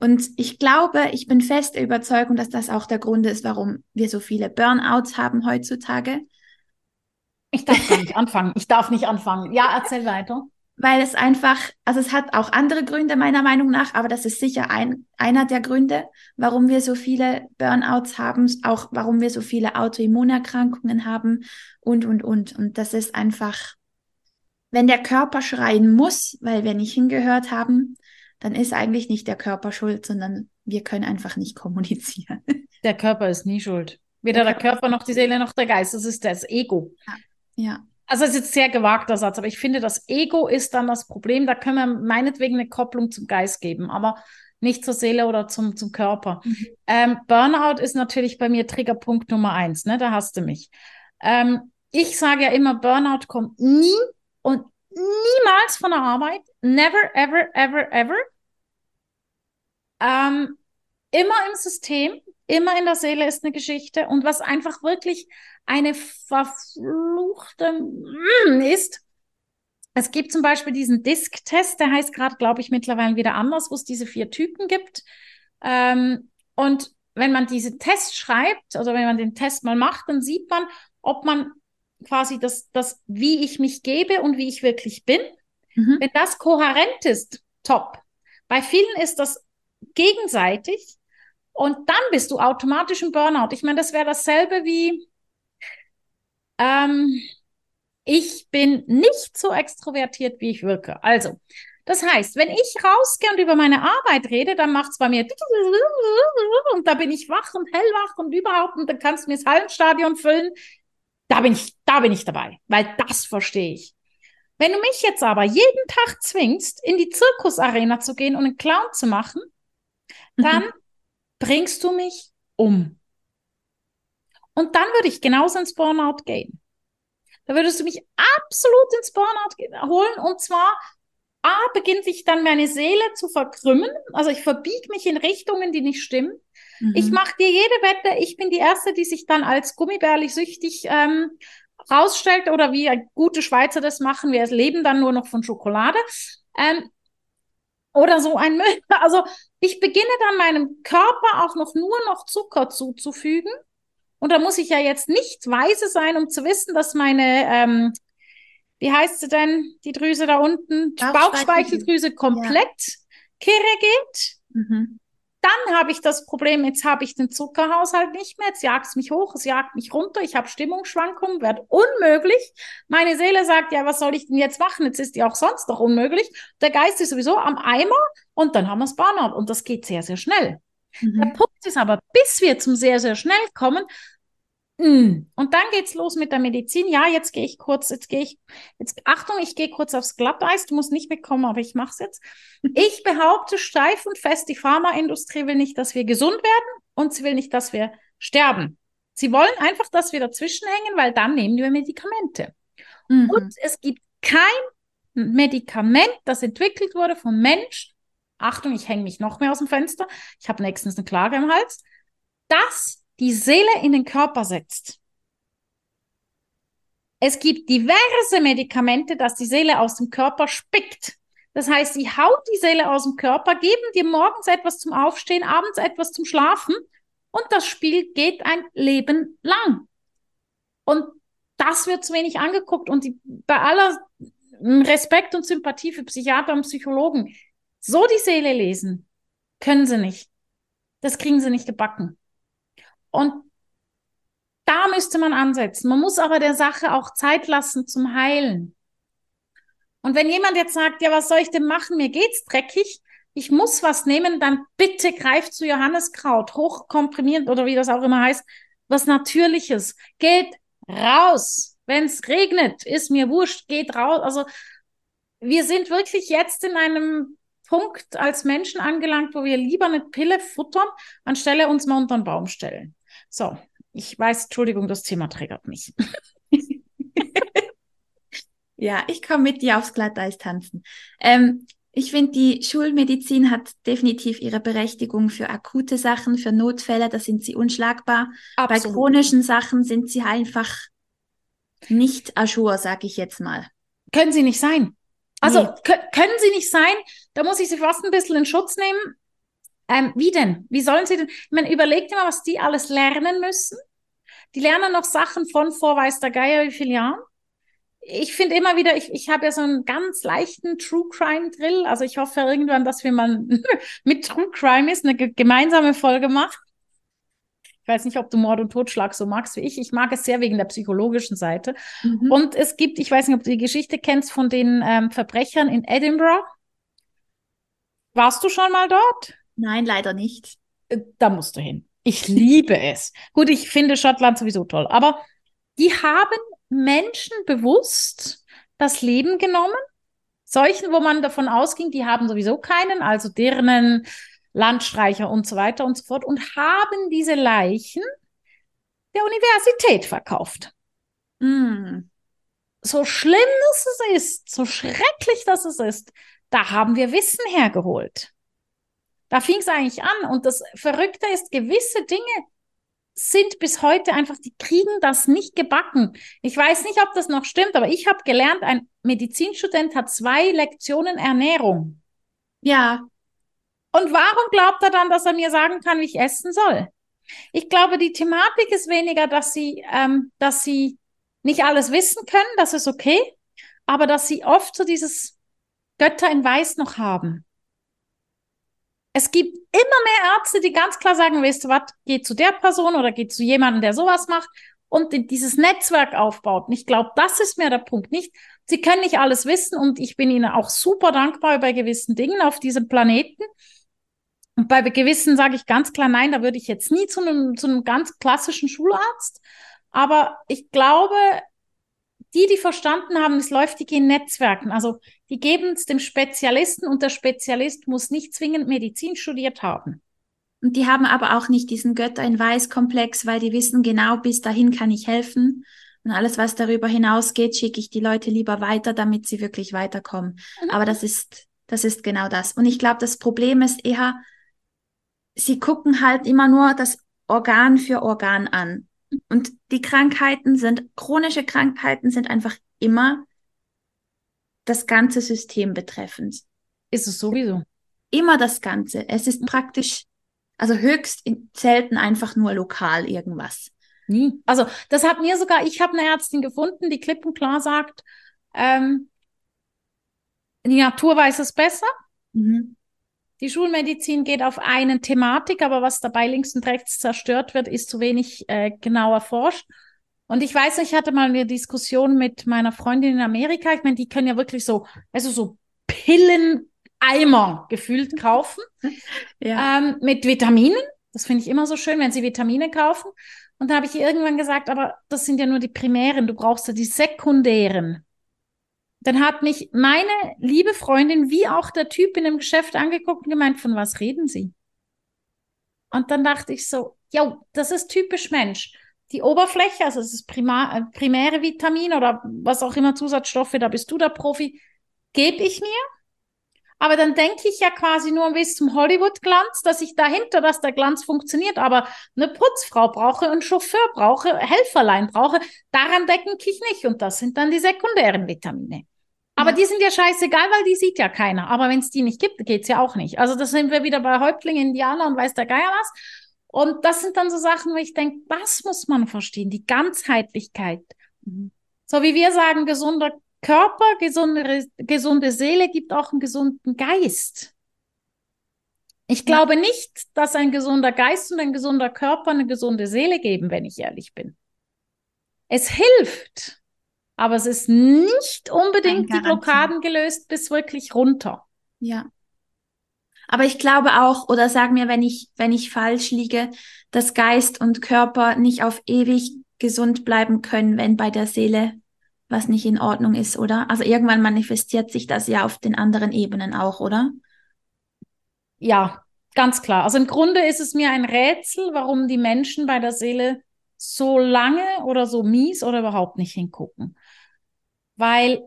S2: Und ich glaube, ich bin fest der Überzeugung, dass das auch der Grund ist, warum wir so viele Burnouts haben heutzutage.
S1: Ich darf gar nicht anfangen. Ich darf nicht anfangen. Ja, erzähl weiter.
S2: Weil es einfach, also es hat auch andere Gründe meiner Meinung nach, aber das ist sicher ein, einer der Gründe, warum wir so viele Burnouts haben, auch warum wir so viele Autoimmunerkrankungen haben und, und, und. Und das ist einfach, wenn der Körper schreien muss, weil wir nicht hingehört haben, dann ist eigentlich nicht der Körper schuld, sondern wir können einfach nicht <laughs> kommunizieren.
S1: Der Körper ist nie schuld. Weder der, der Körper noch die Seele noch der Geist. Das ist das Ego.
S2: Ja. ja.
S1: Also das ist jetzt sehr gewagter Satz, aber ich finde, das Ego ist dann das Problem. Da können wir meinetwegen eine Kopplung zum Geist geben, aber nicht zur Seele oder zum, zum Körper. Mhm. Ähm, Burnout ist natürlich bei mir Triggerpunkt Nummer eins, ne? Da hast du mich. Ähm, ich sage ja immer, Burnout kommt nie und niemals von der Arbeit. Never, ever, ever, ever. Ähm, immer im System, immer in der Seele ist eine Geschichte. Und was einfach wirklich eine verfluchte ist, es gibt zum Beispiel diesen Disk-Test, der heißt gerade, glaube ich, mittlerweile wieder anders, wo es diese vier Typen gibt. Ähm, und wenn man diese Tests schreibt, also wenn man den Test mal macht, dann sieht man, ob man quasi das, das, wie ich mich gebe und wie ich wirklich bin. Mhm. Wenn das kohärent ist, top. Bei vielen ist das gegenseitig und dann bist du automatisch im Burnout. Ich meine, das wäre dasselbe wie, ähm, ich bin nicht so extrovertiert, wie ich wirke. Also, das heißt, wenn ich rausgehe und über meine Arbeit rede, dann macht es bei mir und da bin ich wach und hellwach und überhaupt und dann kannst du mir das Hallenstadion füllen. Da bin ich, da bin ich dabei, weil das verstehe ich. Wenn du mich jetzt aber jeden Tag zwingst, in die Zirkusarena zu gehen und einen Clown zu machen, dann mhm. bringst du mich um. Und dann würde ich genauso ins Burnout gehen. Da würdest du mich absolut ins Burnout holen und zwar A, beginnt sich dann meine Seele zu verkrümmen. Also ich verbiege mich in Richtungen, die nicht stimmen. Mhm. Ich mache dir jede Wette, ich bin die Erste, die sich dann als gummibärlich süchtig ähm, rausstellt oder wie gute Schweizer das machen. Wir leben dann nur noch von Schokolade. Ähm, oder so ein Müll. <laughs> Also ich beginne dann meinem Körper auch noch nur noch Zucker zuzufügen. Und da muss ich ja jetzt nicht weise sein, um zu wissen, dass meine ähm, wie heißt sie denn, die Drüse da unten, Bauchspeicheldrüse komplett ja. kirre geht. Mhm. Dann habe ich das Problem, jetzt habe ich den Zuckerhaushalt nicht mehr, jetzt jagt es mich hoch, es jagt mich runter, ich habe Stimmungsschwankungen, wird unmöglich. Meine Seele sagt, ja, was soll ich denn jetzt machen? Jetzt ist die auch sonst doch unmöglich. Der Geist ist sowieso am Eimer und dann haben wir es Burnout und das geht sehr, sehr schnell. Mhm. Der Ist aber, bis wir zum sehr, sehr schnell kommen, Mm. Und dann geht's los mit der Medizin. Ja, jetzt gehe ich kurz, jetzt gehe ich, jetzt Achtung, ich gehe kurz aufs Glatteis. Du musst nicht mitkommen, aber ich mache es jetzt. Ich behaupte steif und fest, die Pharmaindustrie will nicht, dass wir gesund werden und sie will nicht, dass wir sterben. Sie wollen einfach, dass wir dazwischen hängen, weil dann nehmen wir Medikamente. Mhm. Und es gibt kein Medikament, das entwickelt wurde vom Mensch. Achtung, ich hänge mich noch mehr aus dem Fenster. Ich habe nächstens eine Klage im Hals. Das die Seele in den Körper setzt. Es gibt diverse Medikamente, dass die Seele aus dem Körper spickt. Das heißt, sie haut die Seele aus dem Körper, geben dir morgens etwas zum Aufstehen, abends etwas zum Schlafen und das Spiel geht ein Leben lang. Und das wird zu wenig angeguckt und die, bei aller Respekt und Sympathie für Psychiater und Psychologen, so die Seele lesen, können sie nicht. Das kriegen sie nicht gebacken. Und da müsste man ansetzen. Man muss aber der Sache auch Zeit lassen zum Heilen. Und wenn jemand jetzt sagt, ja, was soll ich denn machen? Mir geht's dreckig, ich muss was nehmen, dann bitte greift zu Johanneskraut, hochkomprimiert oder wie das auch immer heißt, was Natürliches. Geht raus. Wenn es regnet, ist mir wurscht, geht raus. Also wir sind wirklich jetzt in einem Punkt als Menschen angelangt, wo wir lieber eine Pille futtern, anstelle uns mal unter den Baum stellen. So, ich weiß, Entschuldigung, das Thema triggert mich. <laughs>
S2: ja, ich komme mit dir aufs Glatteis tanzen. Ähm, ich finde, die Schulmedizin hat definitiv ihre Berechtigung für akute Sachen, für Notfälle, da sind sie unschlagbar. Absolut. Bei chronischen Sachen sind sie einfach nicht ajour, sage ich jetzt mal.
S1: Können sie nicht sein. Also nee. können sie nicht sein, da muss ich sie fast ein bisschen in Schutz nehmen. Ähm, wie denn? Wie sollen sie denn? Ich meine, überlegt mal, was die alles lernen müssen. Die lernen noch Sachen von vor weiß der Geier wie viele Jahren ich finde immer wieder, ich, ich habe ja so einen ganz leichten True Crime Drill. Also ich hoffe irgendwann, dass wir mal <laughs> mit True Crime ist, eine gemeinsame Folge machen. Ich weiß nicht, ob du Mord und Totschlag so magst wie ich. Ich mag es sehr wegen der psychologischen Seite. Mhm. Und es gibt, ich weiß nicht, ob du die Geschichte kennst von den ähm, Verbrechern in Edinburgh. Warst du schon mal dort?
S2: Nein, leider nicht.
S1: Äh, da musst du hin. Ich liebe es. Gut, ich finde Schottland sowieso toll. Aber die haben Menschen bewusst das Leben genommen. Solchen, wo man davon ausging, die haben sowieso keinen, also Dirnen, Landstreicher und so weiter und so fort, und haben diese Leichen der Universität verkauft. Mm. So schlimm dass es ist, so schrecklich dass es ist, da haben wir Wissen hergeholt. Da fing es eigentlich an. Und das Verrückte ist, gewisse Dinge, sind bis heute einfach, die kriegen das nicht gebacken. Ich weiß nicht, ob das noch stimmt, aber ich habe gelernt, ein Medizinstudent hat zwei Lektionen Ernährung.
S2: Ja.
S1: Und warum glaubt er dann, dass er mir sagen kann, wie ich essen soll? Ich glaube, die Thematik ist weniger, dass sie, ähm, dass sie nicht alles wissen können, das ist okay, aber dass sie oft so dieses Götter in Weiß noch haben. Es gibt immer mehr Ärzte, die ganz klar sagen, weißt du was, geh zu der Person oder geh zu jemandem, der sowas macht und dieses Netzwerk aufbaut. Und ich glaube, das ist mir der Punkt. Nicht, sie können nicht alles wissen und ich bin ihnen auch super dankbar bei gewissen Dingen auf diesem Planeten. Und bei gewissen sage ich ganz klar, nein, da würde ich jetzt nie zu einem, zu einem ganz klassischen Schularzt. Aber ich glaube, die, die verstanden haben, es läuft, die gehen Netzwerken. Also die geben es dem Spezialisten und der Spezialist muss nicht zwingend Medizin studiert haben.
S2: Und die haben aber auch nicht diesen Götter in Weiß-Komplex, weil die wissen genau, bis dahin kann ich helfen. Und alles, was darüber hinausgeht, schicke ich die Leute lieber weiter, damit sie wirklich weiterkommen. Mhm. Aber das ist, das ist genau das. Und ich glaube, das Problem ist eher, sie gucken halt immer nur das Organ für Organ an. Und die Krankheiten sind, chronische Krankheiten sind einfach immer das ganze System betreffend.
S1: Ist es sowieso?
S2: Immer das Ganze. Es ist praktisch, also höchst selten einfach nur lokal irgendwas.
S1: Nie. Also das hat mir sogar, ich habe eine Ärztin gefunden, die klipp und klar sagt, ähm, die Natur weiß es besser. Mhm. Die Schulmedizin geht auf eine Thematik, aber was dabei links und rechts zerstört wird, ist zu wenig äh, genau erforscht. Und ich weiß, ich hatte mal eine Diskussion mit meiner Freundin in Amerika. Ich meine, die können ja wirklich so, also so Pilleneimer gefühlt <laughs> kaufen ja. ähm, mit Vitaminen. Das finde ich immer so schön, wenn sie Vitamine kaufen. Und da habe ich ihr irgendwann gesagt, aber das sind ja nur die primären, du brauchst ja die sekundären. Dann hat mich meine liebe Freundin wie auch der Typ in dem Geschäft angeguckt und gemeint, von was reden Sie? Und dann dachte ich so, ja, das ist typisch Mensch. Die Oberfläche, also das ist Primar, äh, primäre Vitamin oder was auch immer Zusatzstoffe, da bist du der Profi, gebe ich mir. Aber dann denke ich ja quasi nur bis zum Hollywood-Glanz, dass ich dahinter, dass der Glanz funktioniert. Aber eine Putzfrau brauche, einen Chauffeur brauche, Helferlein brauche. Daran denke ich nicht. Und das sind dann die sekundären Vitamine. Aber ja. die sind ja scheißegal, weil die sieht ja keiner. Aber wenn es die nicht gibt, geht's ja auch nicht. Also das sind wir wieder bei Häuptlingen, Indianer und weiß der Geier was. Und das sind dann so Sachen, wo ich denke, das muss man verstehen, die Ganzheitlichkeit. Mhm. So wie wir sagen, gesunder Körper, gesunde, gesunde Seele gibt auch einen gesunden Geist. Ich glaube ja. nicht, dass ein gesunder Geist und ein gesunder Körper eine gesunde Seele geben, wenn ich ehrlich bin. Es hilft, aber es ist nicht unbedingt die Blockaden gelöst bis wirklich runter.
S2: Ja. Aber ich glaube auch, oder sag mir, wenn ich, wenn ich falsch liege, dass Geist und Körper nicht auf ewig gesund bleiben können, wenn bei der Seele was nicht in Ordnung ist, oder? Also irgendwann manifestiert sich das ja auf den anderen Ebenen auch, oder?
S1: Ja, ganz klar. Also im Grunde ist es mir ein Rätsel, warum die Menschen bei der Seele so lange oder so mies oder überhaupt nicht hingucken. Weil,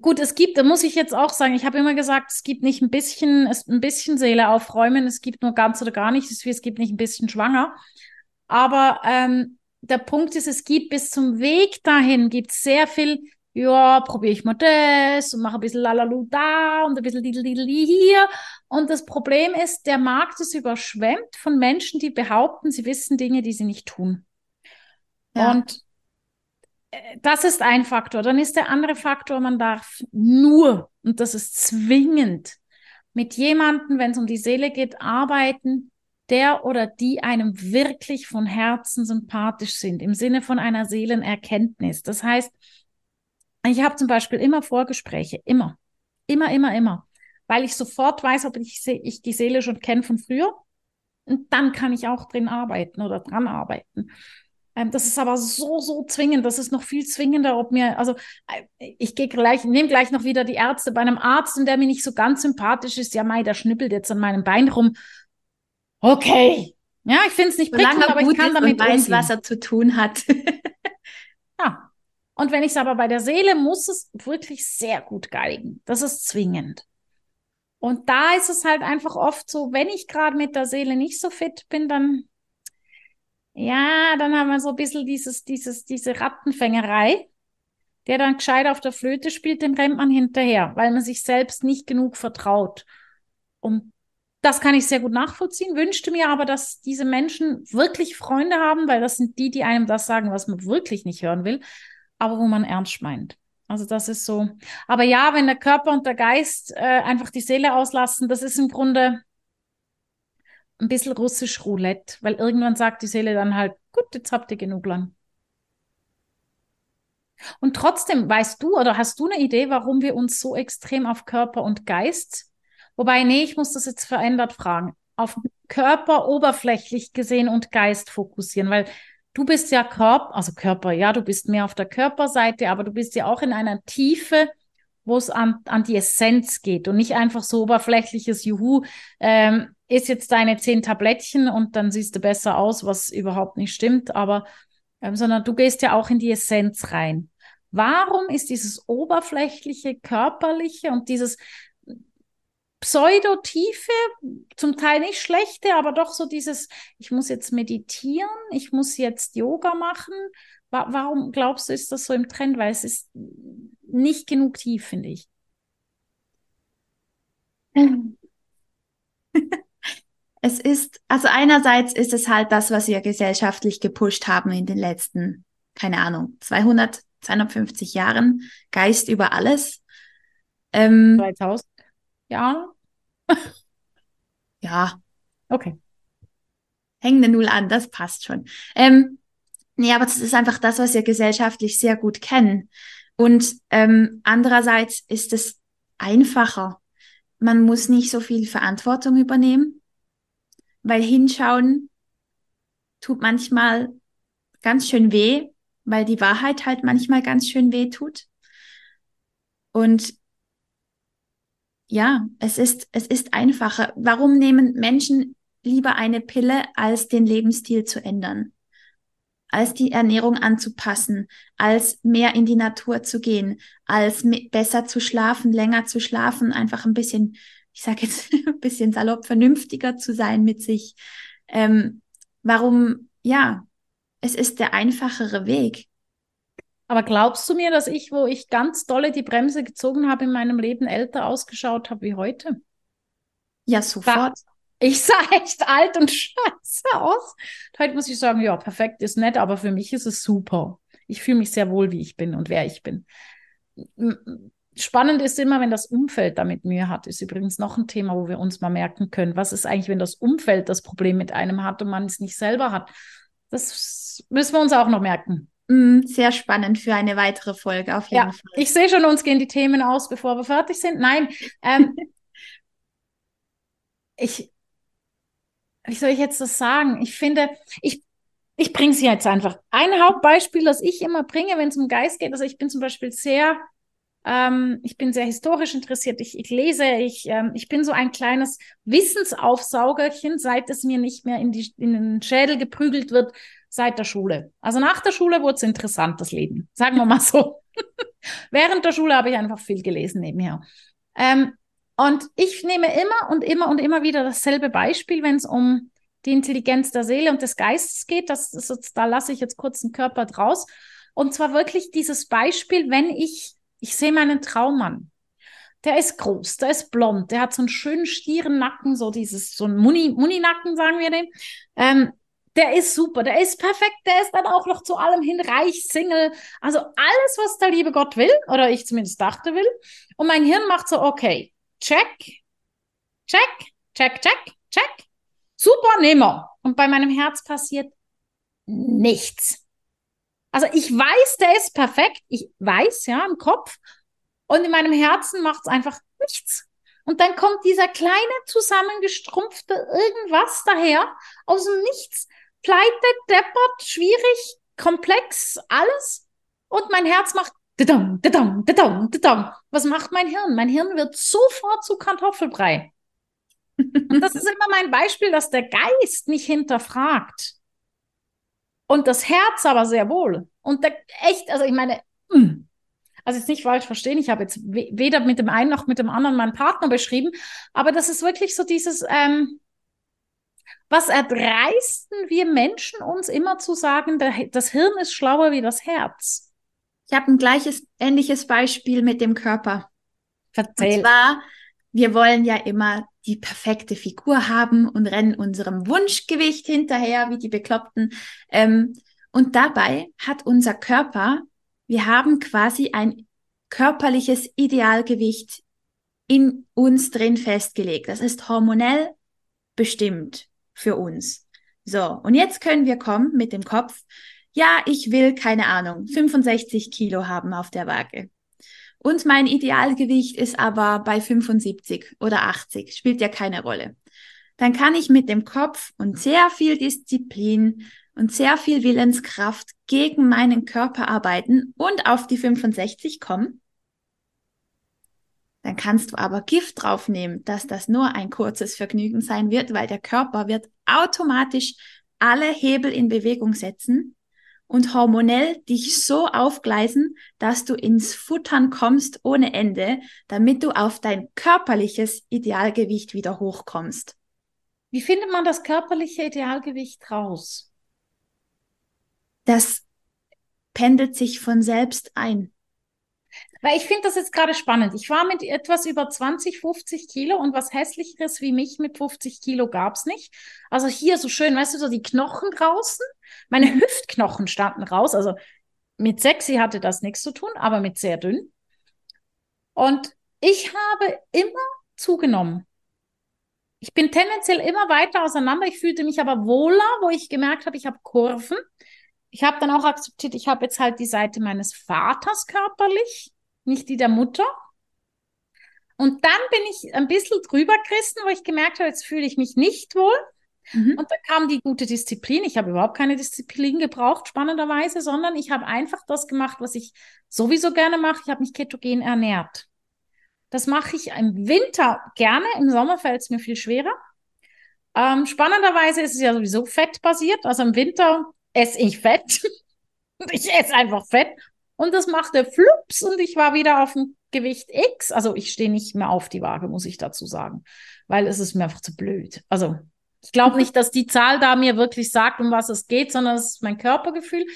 S1: gut, es gibt, da muss ich jetzt auch sagen, ich habe immer gesagt, es gibt nicht ein bisschen, es, ein bisschen Seele aufräumen, es gibt nur ganz oder gar nicht, es gibt nicht ein bisschen schwanger. Aber ähm, der Punkt ist, es gibt bis zum Weg dahin, gibt sehr viel, ja, probiere ich mal das und mache ein bisschen Lalalu da und ein bisschen Dideli hier. Und das Problem ist, der Markt ist überschwemmt von Menschen, die behaupten, sie wissen Dinge, die sie nicht tun. Ja. Und das ist ein Faktor. Dann ist der andere Faktor, man darf nur, und das ist zwingend, mit jemandem, wenn es um die Seele geht, arbeiten, der oder die einem wirklich von Herzen sympathisch sind, im Sinne von einer Seelenerkenntnis. Das heißt, ich habe zum Beispiel immer Vorgespräche, immer, immer, immer, immer, weil ich sofort weiß, ob ich, ich die Seele schon kenne von früher. Und dann kann ich auch drin arbeiten oder dran arbeiten. Ähm, das ist aber so, so zwingend. Das ist noch viel zwingender, ob mir, also äh, ich gehe gleich, nehme gleich noch wieder die Ärzte bei einem Arzt und der mir nicht so ganz sympathisch ist. Ja, Mai, der schnippelt jetzt an meinem Bein rum okay. Ja, ich finde es nicht prickelnd, aber ich kann damit
S2: und weiß, umgehen. was er zu tun hat. <laughs>
S1: ja. Und wenn ich es aber bei der Seele, muss es wirklich sehr gut geigen. Das ist zwingend. Und da ist es halt einfach oft so, wenn ich gerade mit der Seele nicht so fit bin, dann, ja, dann haben wir so ein bisschen dieses, dieses, diese Rattenfängerei, der dann gescheit auf der Flöte spielt, dem rennt man hinterher, weil man sich selbst nicht genug vertraut. Und das kann ich sehr gut nachvollziehen, wünschte mir aber, dass diese Menschen wirklich Freunde haben, weil das sind die, die einem das sagen, was man wirklich nicht hören will, aber wo man ernst meint. Also das ist so. Aber ja, wenn der Körper und der Geist äh, einfach die Seele auslassen, das ist im Grunde ein bisschen russisch Roulette, weil irgendwann sagt die Seele dann halt, gut, jetzt habt ihr genug lang. Und trotzdem, weißt du oder hast du eine Idee, warum wir uns so extrem auf Körper und Geist Wobei, nee, ich muss das jetzt verändert fragen. Auf Körper oberflächlich gesehen und Geist fokussieren, weil du bist ja Körper, also Körper, ja, du bist mehr auf der Körperseite, aber du bist ja auch in einer Tiefe, wo es an, an die Essenz geht und nicht einfach so oberflächliches Juhu, ähm, ist jetzt deine zehn Tablettchen und dann siehst du besser aus, was überhaupt nicht stimmt, aber ähm, sondern du gehst ja auch in die Essenz rein. Warum ist dieses oberflächliche, körperliche und dieses Pseudotiefe, zum Teil nicht schlechte, aber doch so dieses, ich muss jetzt meditieren, ich muss jetzt Yoga machen. Warum glaubst du, ist das so im Trend? Weil es ist nicht genug tief, finde ich. <laughs>
S2: Es ist, also einerseits ist es halt das, was wir gesellschaftlich gepusht haben in den letzten, keine Ahnung, 200, 250 Jahren. Geist über alles.
S1: Ähm, 2000. Ja. <laughs>
S2: ja.
S1: Okay.
S2: Hängende Null an, das passt schon. Ähm, nee, aber das ist einfach das, was wir gesellschaftlich sehr gut kennen. Und ähm, andererseits ist es einfacher. Man muss nicht so viel Verantwortung übernehmen, weil hinschauen tut manchmal ganz schön weh, weil die Wahrheit halt manchmal ganz schön weh tut. Und ja, es ist, es ist einfacher. Warum nehmen Menschen lieber eine Pille, als den Lebensstil zu ändern? Als die Ernährung anzupassen, als mehr in die Natur zu gehen, als besser zu schlafen, länger zu schlafen, einfach ein bisschen, ich sage jetzt <laughs> ein bisschen salopp, vernünftiger zu sein mit sich. Ähm, warum, ja, es ist der einfachere Weg.
S1: Aber glaubst du mir, dass ich, wo ich ganz dolle die Bremse gezogen habe in meinem Leben, älter ausgeschaut habe wie heute?
S2: Ja, sofort.
S1: Ich <laughs> sah echt alt und scheiße aus. Heute muss ich sagen, ja, perfekt ist nett, aber für mich ist es super. Ich fühle mich sehr wohl, wie ich bin und wer ich bin. Spannend ist immer, wenn das Umfeld damit Mühe hat. Ist übrigens noch ein Thema, wo wir uns mal merken können. Was ist eigentlich, wenn das Umfeld das Problem mit einem hat und man es nicht selber hat? Das müssen wir uns auch noch merken.
S2: Mm, sehr spannend für eine weitere Folge, auf jeden
S1: ja, Fall. Ich sehe schon, uns gehen die Themen aus, bevor wir fertig sind. Nein, ähm, <laughs> ich, wie soll ich jetzt das sagen? Ich finde, ich, ich bringe es jetzt einfach. Ein Hauptbeispiel, das ich immer bringe, wenn es um Geist geht, also ich bin zum Beispiel sehr, ähm, ich bin sehr historisch interessiert, ich, ich lese, ich, ähm, ich bin so ein kleines Wissensaufsaugerchen, seit es mir nicht mehr in, die, in den Schädel geprügelt wird, seit der Schule. Also nach der Schule wurde es interessant, das Leben. Sagen wir mal so. <laughs> Während der Schule habe ich einfach viel gelesen nebenher. Ähm, und ich nehme immer und immer und immer wieder dasselbe Beispiel, wenn es um die Intelligenz der Seele und des Geistes geht. Das ist jetzt, da lasse ich jetzt kurz den Körper draus. Und zwar wirklich dieses Beispiel, wenn ich, ich sehe meinen Traummann. Der ist groß, der ist blond, der hat so einen schönen stieren Nacken, so dieses, so ein Muni, Muni-Nacken, sagen wir dem. Ähm, der ist super, der ist perfekt, der ist dann auch noch zu allem hin reich, Single. Also alles, was der liebe Gott will, oder ich zumindest dachte will. Und mein Hirn macht so, okay, check, check, check, check, check. Super, nehmen wir. Und bei meinem Herz passiert nichts. Also ich weiß, der ist perfekt. Ich weiß, ja, im Kopf. Und in meinem Herzen macht es einfach nichts. Und dann kommt dieser kleine, zusammengestrumpfte irgendwas daher aus dem Nichts. Pleite, deppert, schwierig, komplex, alles. Und mein Herz macht Dadam, dadam, dadam, dadam. Was macht mein Hirn? Mein Hirn wird sofort zu Kartoffelbrei. Und das ist immer mein Beispiel, dass der Geist nicht hinterfragt. Und das Herz aber sehr wohl. Und der echt, also ich meine, also jetzt nicht falsch verstehen, ich habe jetzt weder mit dem einen noch mit dem anderen meinen Partner beschrieben, aber das ist wirklich so dieses, ähm, was erdreisten wir Menschen uns immer zu sagen, das Hirn ist schlauer wie das Herz.
S2: Ich habe ein gleiches, ähnliches Beispiel mit dem Körper.
S1: Erzähl.
S2: Und zwar, wir wollen ja immer die perfekte Figur haben und rennen unserem Wunschgewicht hinterher, wie die Bekloppten. Ähm, und dabei hat unser Körper, wir haben quasi ein körperliches Idealgewicht in uns drin festgelegt. Das ist hormonell bestimmt für uns. So, und jetzt können wir kommen mit dem Kopf ja, ich will, keine Ahnung, 65 Kilo haben auf der Waage. Und mein Idealgewicht ist aber bei 75 oder 80, spielt ja keine Rolle. Dann kann ich mit dem Kopf und sehr viel Disziplin und sehr viel Willenskraft gegen meinen Körper arbeiten und auf die 65 kommen. Dann kannst du aber Gift draufnehmen, dass das nur ein kurzes Vergnügen sein wird, weil der Körper wird automatisch alle Hebel in Bewegung setzen, und hormonell dich so aufgleisen, dass du ins Futtern kommst ohne Ende, damit du auf dein körperliches Idealgewicht wieder hochkommst.
S1: Wie findet man das körperliche Idealgewicht raus?
S2: Das pendelt sich von selbst ein.
S1: Weil ich finde das jetzt gerade spannend. Ich war mit etwas über 20, 50 Kilo und was hässlicheres wie mich mit 50 Kilo gab's nicht. Also hier so schön, weißt du, so die Knochen draußen. Meine. Hüftknochen standen raus. Also mit sexy hatte das nichts zu tun, aber mit sehr dünn. Und ich habe immer zugenommen. Ich bin tendenziell immer weiter auseinander. Ich fühlte mich aber wohler, wo ich gemerkt habe, ich habe Kurven. Ich habe dann auch akzeptiert, ich habe jetzt halt die Seite meines Vaters körperlich nicht die der Mutter. Und dann bin ich ein bisschen drüber Christen, wo ich gemerkt habe, jetzt fühle ich mich nicht wohl. Mhm. Und da kam die gute Disziplin. Ich habe überhaupt keine Disziplin gebraucht, spannenderweise, sondern ich habe einfach das gemacht, was ich sowieso gerne mache. Ich habe mich ketogen ernährt. Das mache ich im Winter gerne, im Sommer fällt es mir viel schwerer. Ähm, spannenderweise ist es ja sowieso fettbasiert. Also im Winter esse ich Fett. <laughs> ich esse einfach Fett und das machte flups und ich war wieder auf dem Gewicht X. Also ich stehe nicht mehr auf die Waage, muss ich dazu sagen, weil es ist mir einfach zu blöd. Also ich glaube <laughs> nicht, dass die Zahl da mir wirklich sagt, um was es geht, sondern es ist mein Körpergefühl.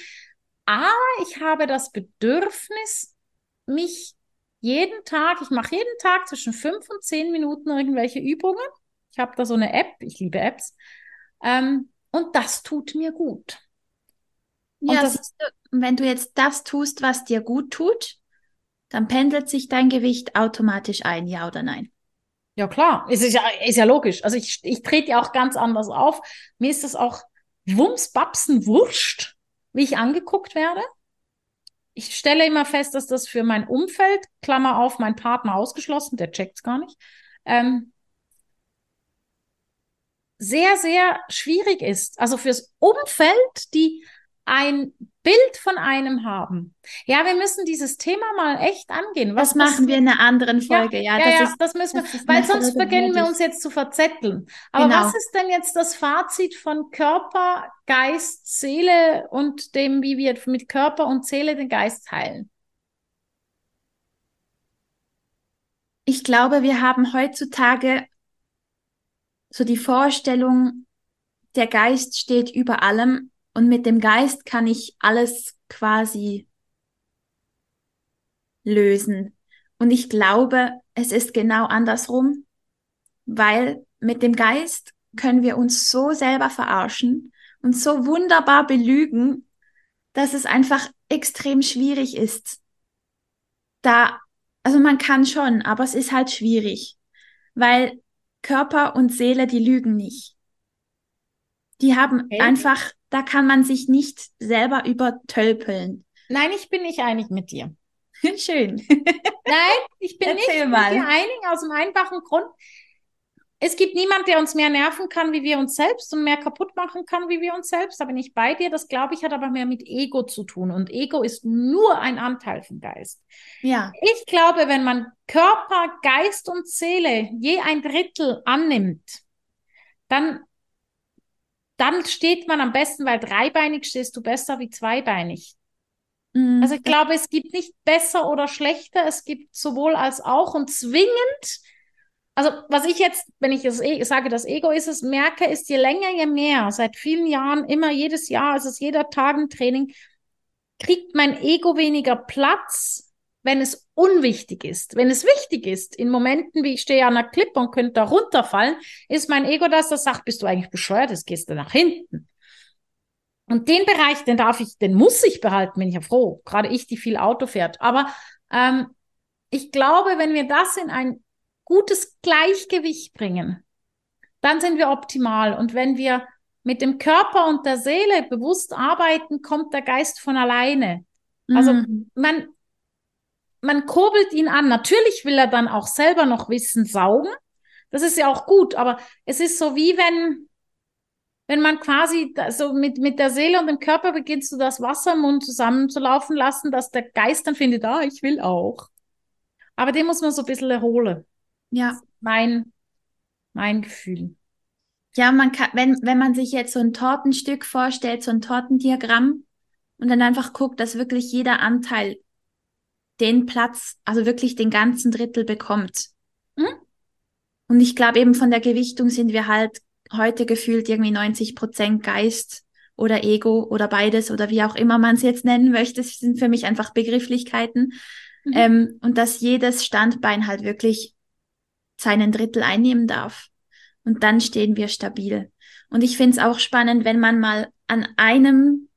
S1: Aber ich habe das Bedürfnis, mich jeden Tag, ich mache jeden Tag zwischen fünf und zehn Minuten irgendwelche Übungen. Ich habe da so eine App, ich liebe Apps. Ähm, und das tut mir gut.
S2: Ja, das, wenn du jetzt das tust, was dir gut tut, dann pendelt sich dein Gewicht automatisch ein, ja oder nein?
S1: Ja, klar, ist ja, ist ja logisch. Also ich, ich trete ja auch ganz anders auf. Mir ist das auch Wumsbabsen wurscht, wie ich angeguckt werde. Ich stelle immer fest, dass das für mein Umfeld, Klammer auf, mein Partner ausgeschlossen, der checkt's gar nicht, ähm, sehr, sehr schwierig ist. Also fürs Umfeld, die ein Bild von einem haben. Ja, wir müssen dieses Thema mal echt angehen.
S2: Was das machen wir in einer anderen Folge,
S1: ja. Ja, ja, das, ist, das müssen wir, das weil sonst beginnen wir uns jetzt zu verzetteln. Aber genau. was ist denn jetzt das Fazit von Körper, Geist, Seele und dem, wie wir mit Körper und Seele den Geist heilen?
S2: Ich glaube, wir haben heutzutage so die Vorstellung, der Geist steht über allem und mit dem Geist kann ich alles quasi lösen. Und ich glaube, es ist genau andersrum, weil mit dem Geist können wir uns so selber verarschen und so wunderbar belügen, dass es einfach extrem schwierig ist. Da, also man kann schon, aber es ist halt schwierig, weil Körper und Seele, die lügen nicht. Die haben okay. einfach da kann man sich nicht selber übertölpeln.
S1: Nein, ich bin nicht einig mit dir. <laughs>
S2: Schön.
S1: Nein, ich bin Erzähl nicht mal. mit dir einig aus dem einfachen Grund. Es gibt niemand, der uns mehr nerven kann, wie wir uns selbst und mehr kaputt machen kann, wie wir uns selbst. Da bin ich bei dir. Das, glaube ich, hat aber mehr mit Ego zu tun. Und Ego ist nur ein Anteil vom Geist.
S2: Ja.
S1: Ich glaube, wenn man Körper, Geist und Seele je ein Drittel annimmt, dann dann steht man am besten, weil dreibeinig stehst du besser wie zweibeinig. Mhm. Also ich glaube, es gibt nicht besser oder schlechter, es gibt sowohl als auch und zwingend. Also was ich jetzt, wenn ich das e sage, das Ego ist es, merke, ist je länger, je mehr, seit vielen Jahren, immer jedes Jahr, es ist jeder Tag ein Training, kriegt mein Ego weniger Platz, wenn es unwichtig ist. Wenn es wichtig ist, in Momenten wie ich stehe an einer Klippe und könnte da runterfallen, ist mein Ego das, das sagt, bist du eigentlich bescheuert, das gehst du nach hinten. Und den Bereich, den darf ich, den muss ich behalten, bin ich ja froh. Gerade ich, die viel Auto fährt. Aber ähm, ich glaube, wenn wir das in ein gutes Gleichgewicht bringen, dann sind wir optimal. Und wenn wir mit dem Körper und der Seele bewusst arbeiten, kommt der Geist von alleine. Also mhm. man, man kurbelt ihn an. Natürlich will er dann auch selber noch Wissen saugen. Das ist ja auch gut, aber es ist so wie wenn, wenn man quasi so mit, mit der Seele und dem Körper beginnst du das Wasser im Mund zusammenzulaufen lassen, dass der Geist dann findet, ah, ich will auch. Aber den muss man so ein bisschen erholen.
S2: Ja.
S1: Mein, mein Gefühl.
S2: Ja, man kann, wenn, wenn man sich jetzt so ein Tortenstück vorstellt, so ein Tortendiagramm und dann einfach guckt, dass wirklich jeder Anteil den Platz, also wirklich den ganzen Drittel bekommt. Mhm. Und ich glaube eben von der Gewichtung sind wir halt heute gefühlt irgendwie 90 Prozent Geist oder Ego oder beides oder wie auch immer man es jetzt nennen möchte. Das sind für mich einfach Begrifflichkeiten. Mhm. Ähm, und dass jedes Standbein halt wirklich seinen Drittel einnehmen darf. Und dann stehen wir stabil. Und ich finde es auch spannend, wenn man mal an einem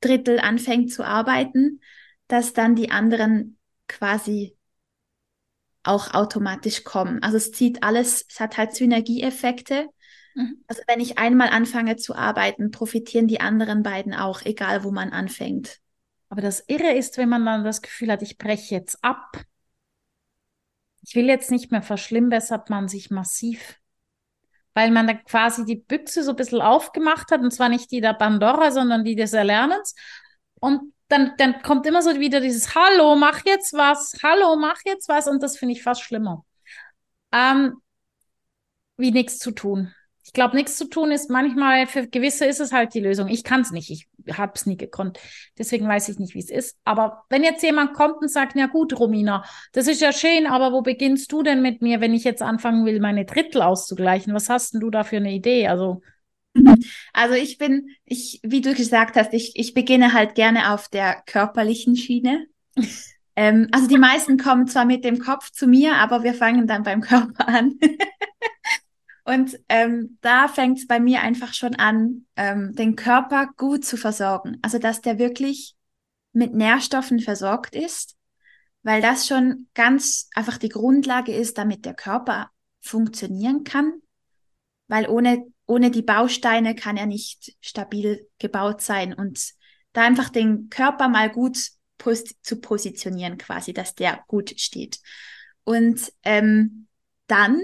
S2: Drittel anfängt zu arbeiten dass dann die anderen quasi auch automatisch kommen. Also es zieht alles, es hat halt Synergieeffekte. Mhm. Also wenn ich einmal anfange zu arbeiten, profitieren die anderen beiden auch, egal wo man anfängt.
S1: Aber das Irre ist, wenn man dann das Gefühl hat, ich breche jetzt ab. Ich will jetzt nicht mehr verschlimmbessert man sich massiv. Weil man da quasi die Büchse so ein bisschen aufgemacht hat, und zwar nicht die der Pandora, sondern die des Erlernens. Und dann, dann kommt immer so wieder dieses Hallo, mach jetzt was, Hallo, mach jetzt was und das finde ich fast schlimmer. Ähm, wie nichts zu tun. Ich glaube, nichts zu tun ist manchmal, für gewisse ist es halt die Lösung. Ich kann es nicht, ich habe es nie gekonnt. Deswegen weiß ich nicht, wie es ist. Aber wenn jetzt jemand kommt und sagt, ja gut, Romina, das ist ja schön, aber wo beginnst du denn mit mir, wenn ich jetzt anfangen will, meine Drittel auszugleichen? Was hast denn du da für eine Idee? Also <laughs>
S2: also ich bin, ich, wie du gesagt hast, ich, ich beginne halt gerne auf der körperlichen Schiene. <laughs> ähm, also die meisten kommen zwar mit dem Kopf zu mir, aber wir fangen dann beim Körper an. <laughs> Und ähm, da fängt es bei mir einfach schon an, ähm, den Körper gut zu versorgen. Also dass der wirklich mit Nährstoffen versorgt ist, weil das schon ganz einfach die Grundlage ist, damit der Körper funktionieren kann. Weil ohne ohne die Bausteine kann er nicht stabil gebaut sein und da einfach den Körper mal gut pos zu positionieren quasi, dass der gut steht. Und ähm, dann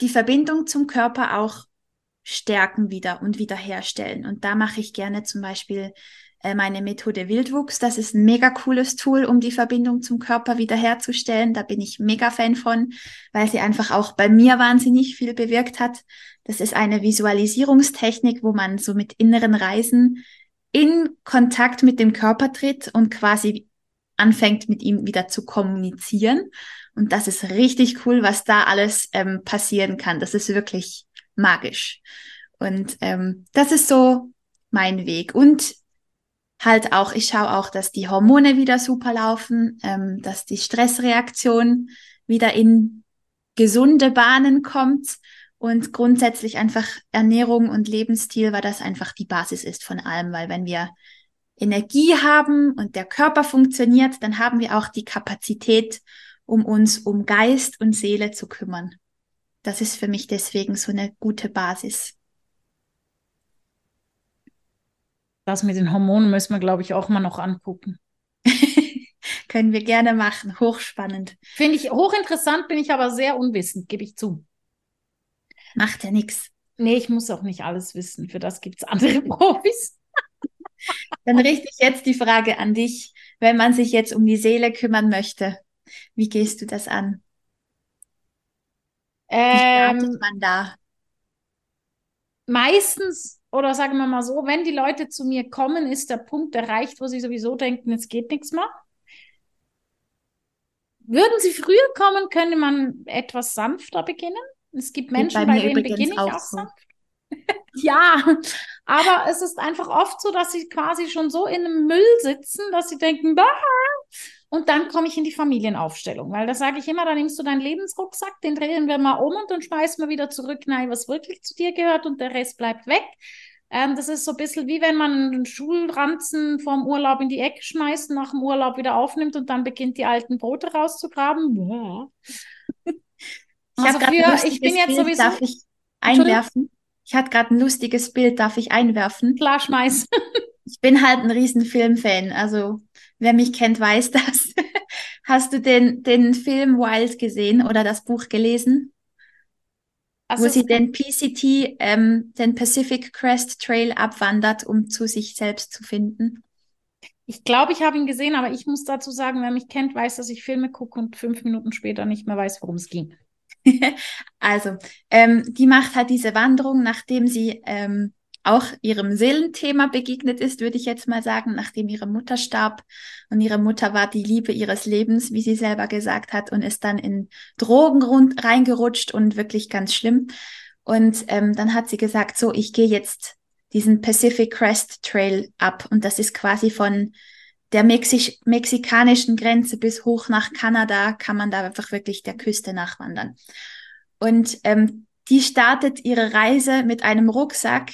S2: die Verbindung zum Körper auch stärken wieder und wiederherstellen. Und da mache ich gerne zum Beispiel meine Methode Wildwuchs. Das ist ein mega cooles Tool, um die Verbindung zum Körper wiederherzustellen. Da bin ich mega Fan von, weil sie einfach auch bei mir wahnsinnig viel bewirkt hat. Das ist eine Visualisierungstechnik, wo man so mit inneren Reisen in Kontakt mit dem Körper tritt und quasi anfängt, mit ihm wieder zu kommunizieren. Und das ist richtig cool, was da alles ähm, passieren kann. Das ist wirklich magisch. Und ähm, das ist so mein Weg. Und halt auch, ich schaue auch, dass die Hormone wieder super laufen, ähm, dass die Stressreaktion wieder in gesunde Bahnen kommt und grundsätzlich einfach Ernährung und Lebensstil, weil das einfach die Basis ist von allem, weil wenn wir Energie haben und der Körper funktioniert, dann haben wir auch die Kapazität, um uns um Geist und Seele zu kümmern. Das ist für mich deswegen so eine gute Basis.
S1: Das mit den Hormonen müssen wir, glaube ich, auch mal noch angucken. <laughs>
S2: Können wir gerne machen. Hochspannend.
S1: Finde ich hochinteressant, bin ich aber sehr unwissend, gebe ich zu.
S2: Macht ja nichts.
S1: Nee, ich muss auch nicht alles wissen. Für das gibt es andere <laughs> Profis.
S2: Dann richte ich jetzt die Frage an dich. Wenn man sich jetzt um die Seele kümmern möchte, wie gehst du das an? Wie startet ähm, man da?
S1: Meistens, oder sagen wir mal so, wenn die Leute zu mir kommen, ist der Punkt erreicht, wo sie sowieso denken, es geht nichts mehr. Würden sie früher kommen, könnte man etwas sanfter beginnen. Es gibt Menschen, bei, bei denen beginne ich auch, auch so. sanft. Ja, aber es ist einfach oft so, dass sie quasi schon so in einem Müll sitzen, dass sie denken, bah! und dann komme ich in die Familienaufstellung, weil da sage ich immer, da nimmst du deinen Lebensrucksack, den drehen wir mal um und dann schmeißen wir wieder zurück, nein, was wirklich zu dir gehört und der Rest bleibt weg. Ähm, das ist so ein bisschen wie wenn man einen Schulranzen vom Urlaub in die Ecke schmeißt, nach dem Urlaub wieder aufnimmt und dann beginnt die alten Brote rauszugraben. Ja. <laughs>
S2: Ich, also für, ich bin jetzt Bild, sowieso. Darf ich einwerfen? Ich hatte gerade ein lustiges Bild, darf ich einwerfen?
S1: Klar, schmeiß.
S2: ich bin halt ein riesen Filmfan. Also, wer mich kennt, weiß <laughs> das. Hast du den, den Film Wild gesehen oder das Buch gelesen? Also wo sie den PCT, ähm, den Pacific Crest Trail abwandert, um zu sich selbst zu finden.
S1: Ich glaube, ich habe ihn gesehen, aber ich muss dazu sagen, wer mich kennt, weiß, dass ich Filme gucke und fünf Minuten später nicht mehr weiß, worum es ging. <laughs>
S2: also, ähm, die macht halt diese Wanderung, nachdem sie ähm, auch ihrem Seelenthema begegnet ist, würde ich jetzt mal sagen, nachdem ihre Mutter starb. Und ihre Mutter war die Liebe ihres Lebens, wie sie selber gesagt hat, und ist dann in Drogen rund, reingerutscht und wirklich ganz schlimm. Und ähm, dann hat sie gesagt, so, ich gehe jetzt diesen Pacific Crest Trail ab. Und das ist quasi von der Mexi mexikanischen Grenze bis hoch nach Kanada kann man da einfach wirklich der Küste nachwandern. Und ähm, die startet ihre Reise mit einem Rucksack,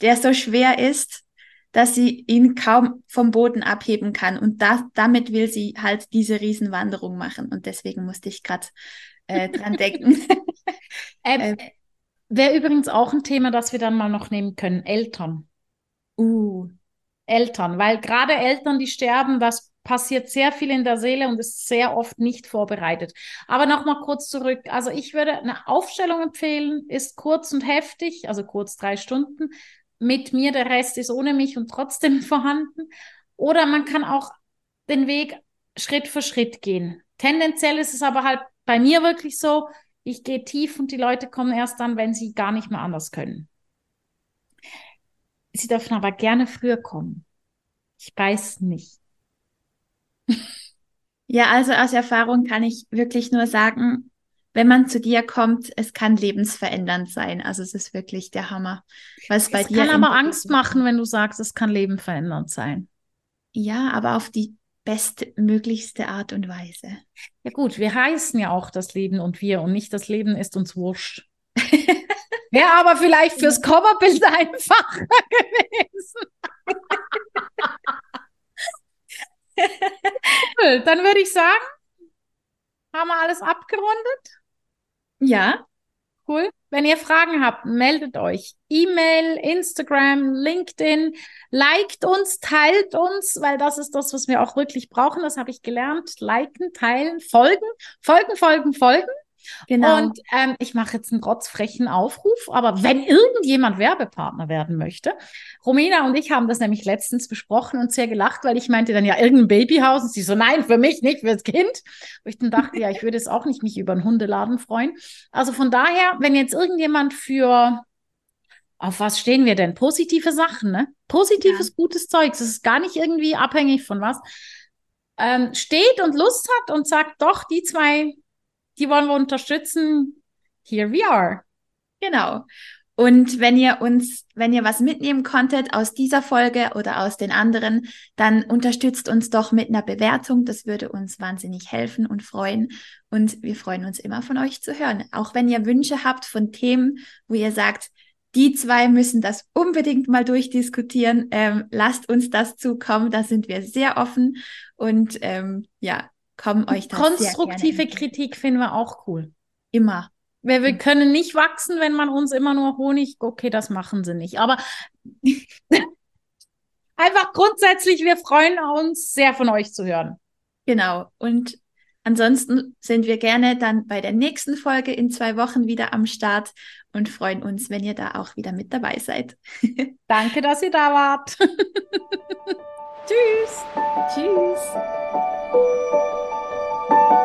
S2: der so schwer ist, dass sie ihn kaum vom Boden abheben kann. Und da, damit will sie halt diese Riesenwanderung machen. Und deswegen musste ich gerade äh, dran denken.
S1: ähm, <laughs> äh, Wäre übrigens auch ein Thema, das wir dann mal noch nehmen können. Eltern.
S2: Uh,
S1: Eltern, weil gerade Eltern, die sterben, das passiert sehr viel in der Seele und ist sehr oft nicht vorbereitet. Aber nochmal kurz zurück. Also ich würde eine Aufstellung empfehlen, ist kurz und heftig, also kurz drei Stunden. Mit mir, der Rest ist ohne mich und trotzdem <laughs> vorhanden. Oder man kann auch den Weg Schritt für Schritt gehen. Tendenziell ist es aber halt bei mir wirklich so, ich gehe tief und die Leute kommen erst dann, wenn sie gar nicht mehr anders können. Sie dürfen aber gerne früher kommen. Ich weiß nicht. <laughs>
S2: Ja, also aus Erfahrung kann ich wirklich nur sagen, wenn man zu dir kommt, es kann lebensverändernd sein. Also es ist wirklich der Hammer.
S1: Was es bei dir kann aber Angst machen, wenn du sagst, es kann lebenverändernd sein.
S2: Ja, aber auf die bestmöglichste Art und Weise.
S1: Ja gut, wir heißen ja auch das Leben und wir und nicht das Leben ist uns wurscht. <laughs> Wäre aber vielleicht fürs Coverbild <laughs> einfacher gewesen. cool, dann würde ich sagen, haben wir alles abgerundet?
S2: Ja.
S1: Cool. Wenn ihr Fragen habt, meldet euch. E-Mail, Instagram, LinkedIn. Liked uns, teilt uns, weil das ist das, was wir auch wirklich brauchen. Das habe ich gelernt. Liken, teilen, folgen, folgen, folgen, folgen. Genau. Und ähm, ich mache jetzt einen rotzfrechen Aufruf, aber wenn irgendjemand Werbepartner werden möchte, Romina und ich haben das nämlich letztens besprochen und sehr gelacht, weil ich meinte dann ja irgendein Babyhaus und sie so, nein, für mich nicht, fürs Kind. Wo ich dann dachte, ja, ich würde es auch nicht mich über einen Hundeladen freuen. Also von daher, wenn jetzt irgendjemand für auf was stehen wir denn? Positive Sachen, ne? Positives, ja. gutes Zeug. Es ist gar nicht irgendwie abhängig von was. Ähm, steht und Lust hat und sagt, doch, die zwei, die wollen wir unterstützen. Here we are.
S2: Genau. Und wenn ihr uns, wenn ihr was mitnehmen konntet aus dieser Folge oder aus den anderen, dann unterstützt uns doch mit einer Bewertung. Das würde uns wahnsinnig helfen und freuen. Und wir freuen uns immer von euch zu hören. Auch wenn ihr Wünsche habt von Themen, wo ihr sagt, die zwei müssen das unbedingt mal durchdiskutieren. Ähm, lasst uns das zukommen, da sind wir sehr offen und ähm, ja, kommen euch das
S1: Konstruktive Kritik finden wir auch cool.
S2: Immer.
S1: Wir, wir können nicht wachsen, wenn man uns immer nur Honig, okay, das machen sie nicht. Aber <laughs> einfach grundsätzlich, wir freuen uns sehr von euch zu hören.
S2: Genau. Und Ansonsten sind wir gerne dann bei der nächsten Folge in zwei Wochen wieder am Start und freuen uns, wenn ihr da auch wieder mit dabei seid. <laughs>
S1: Danke, dass ihr da wart. <laughs>
S2: Tschüss. Tschüss. Thank you.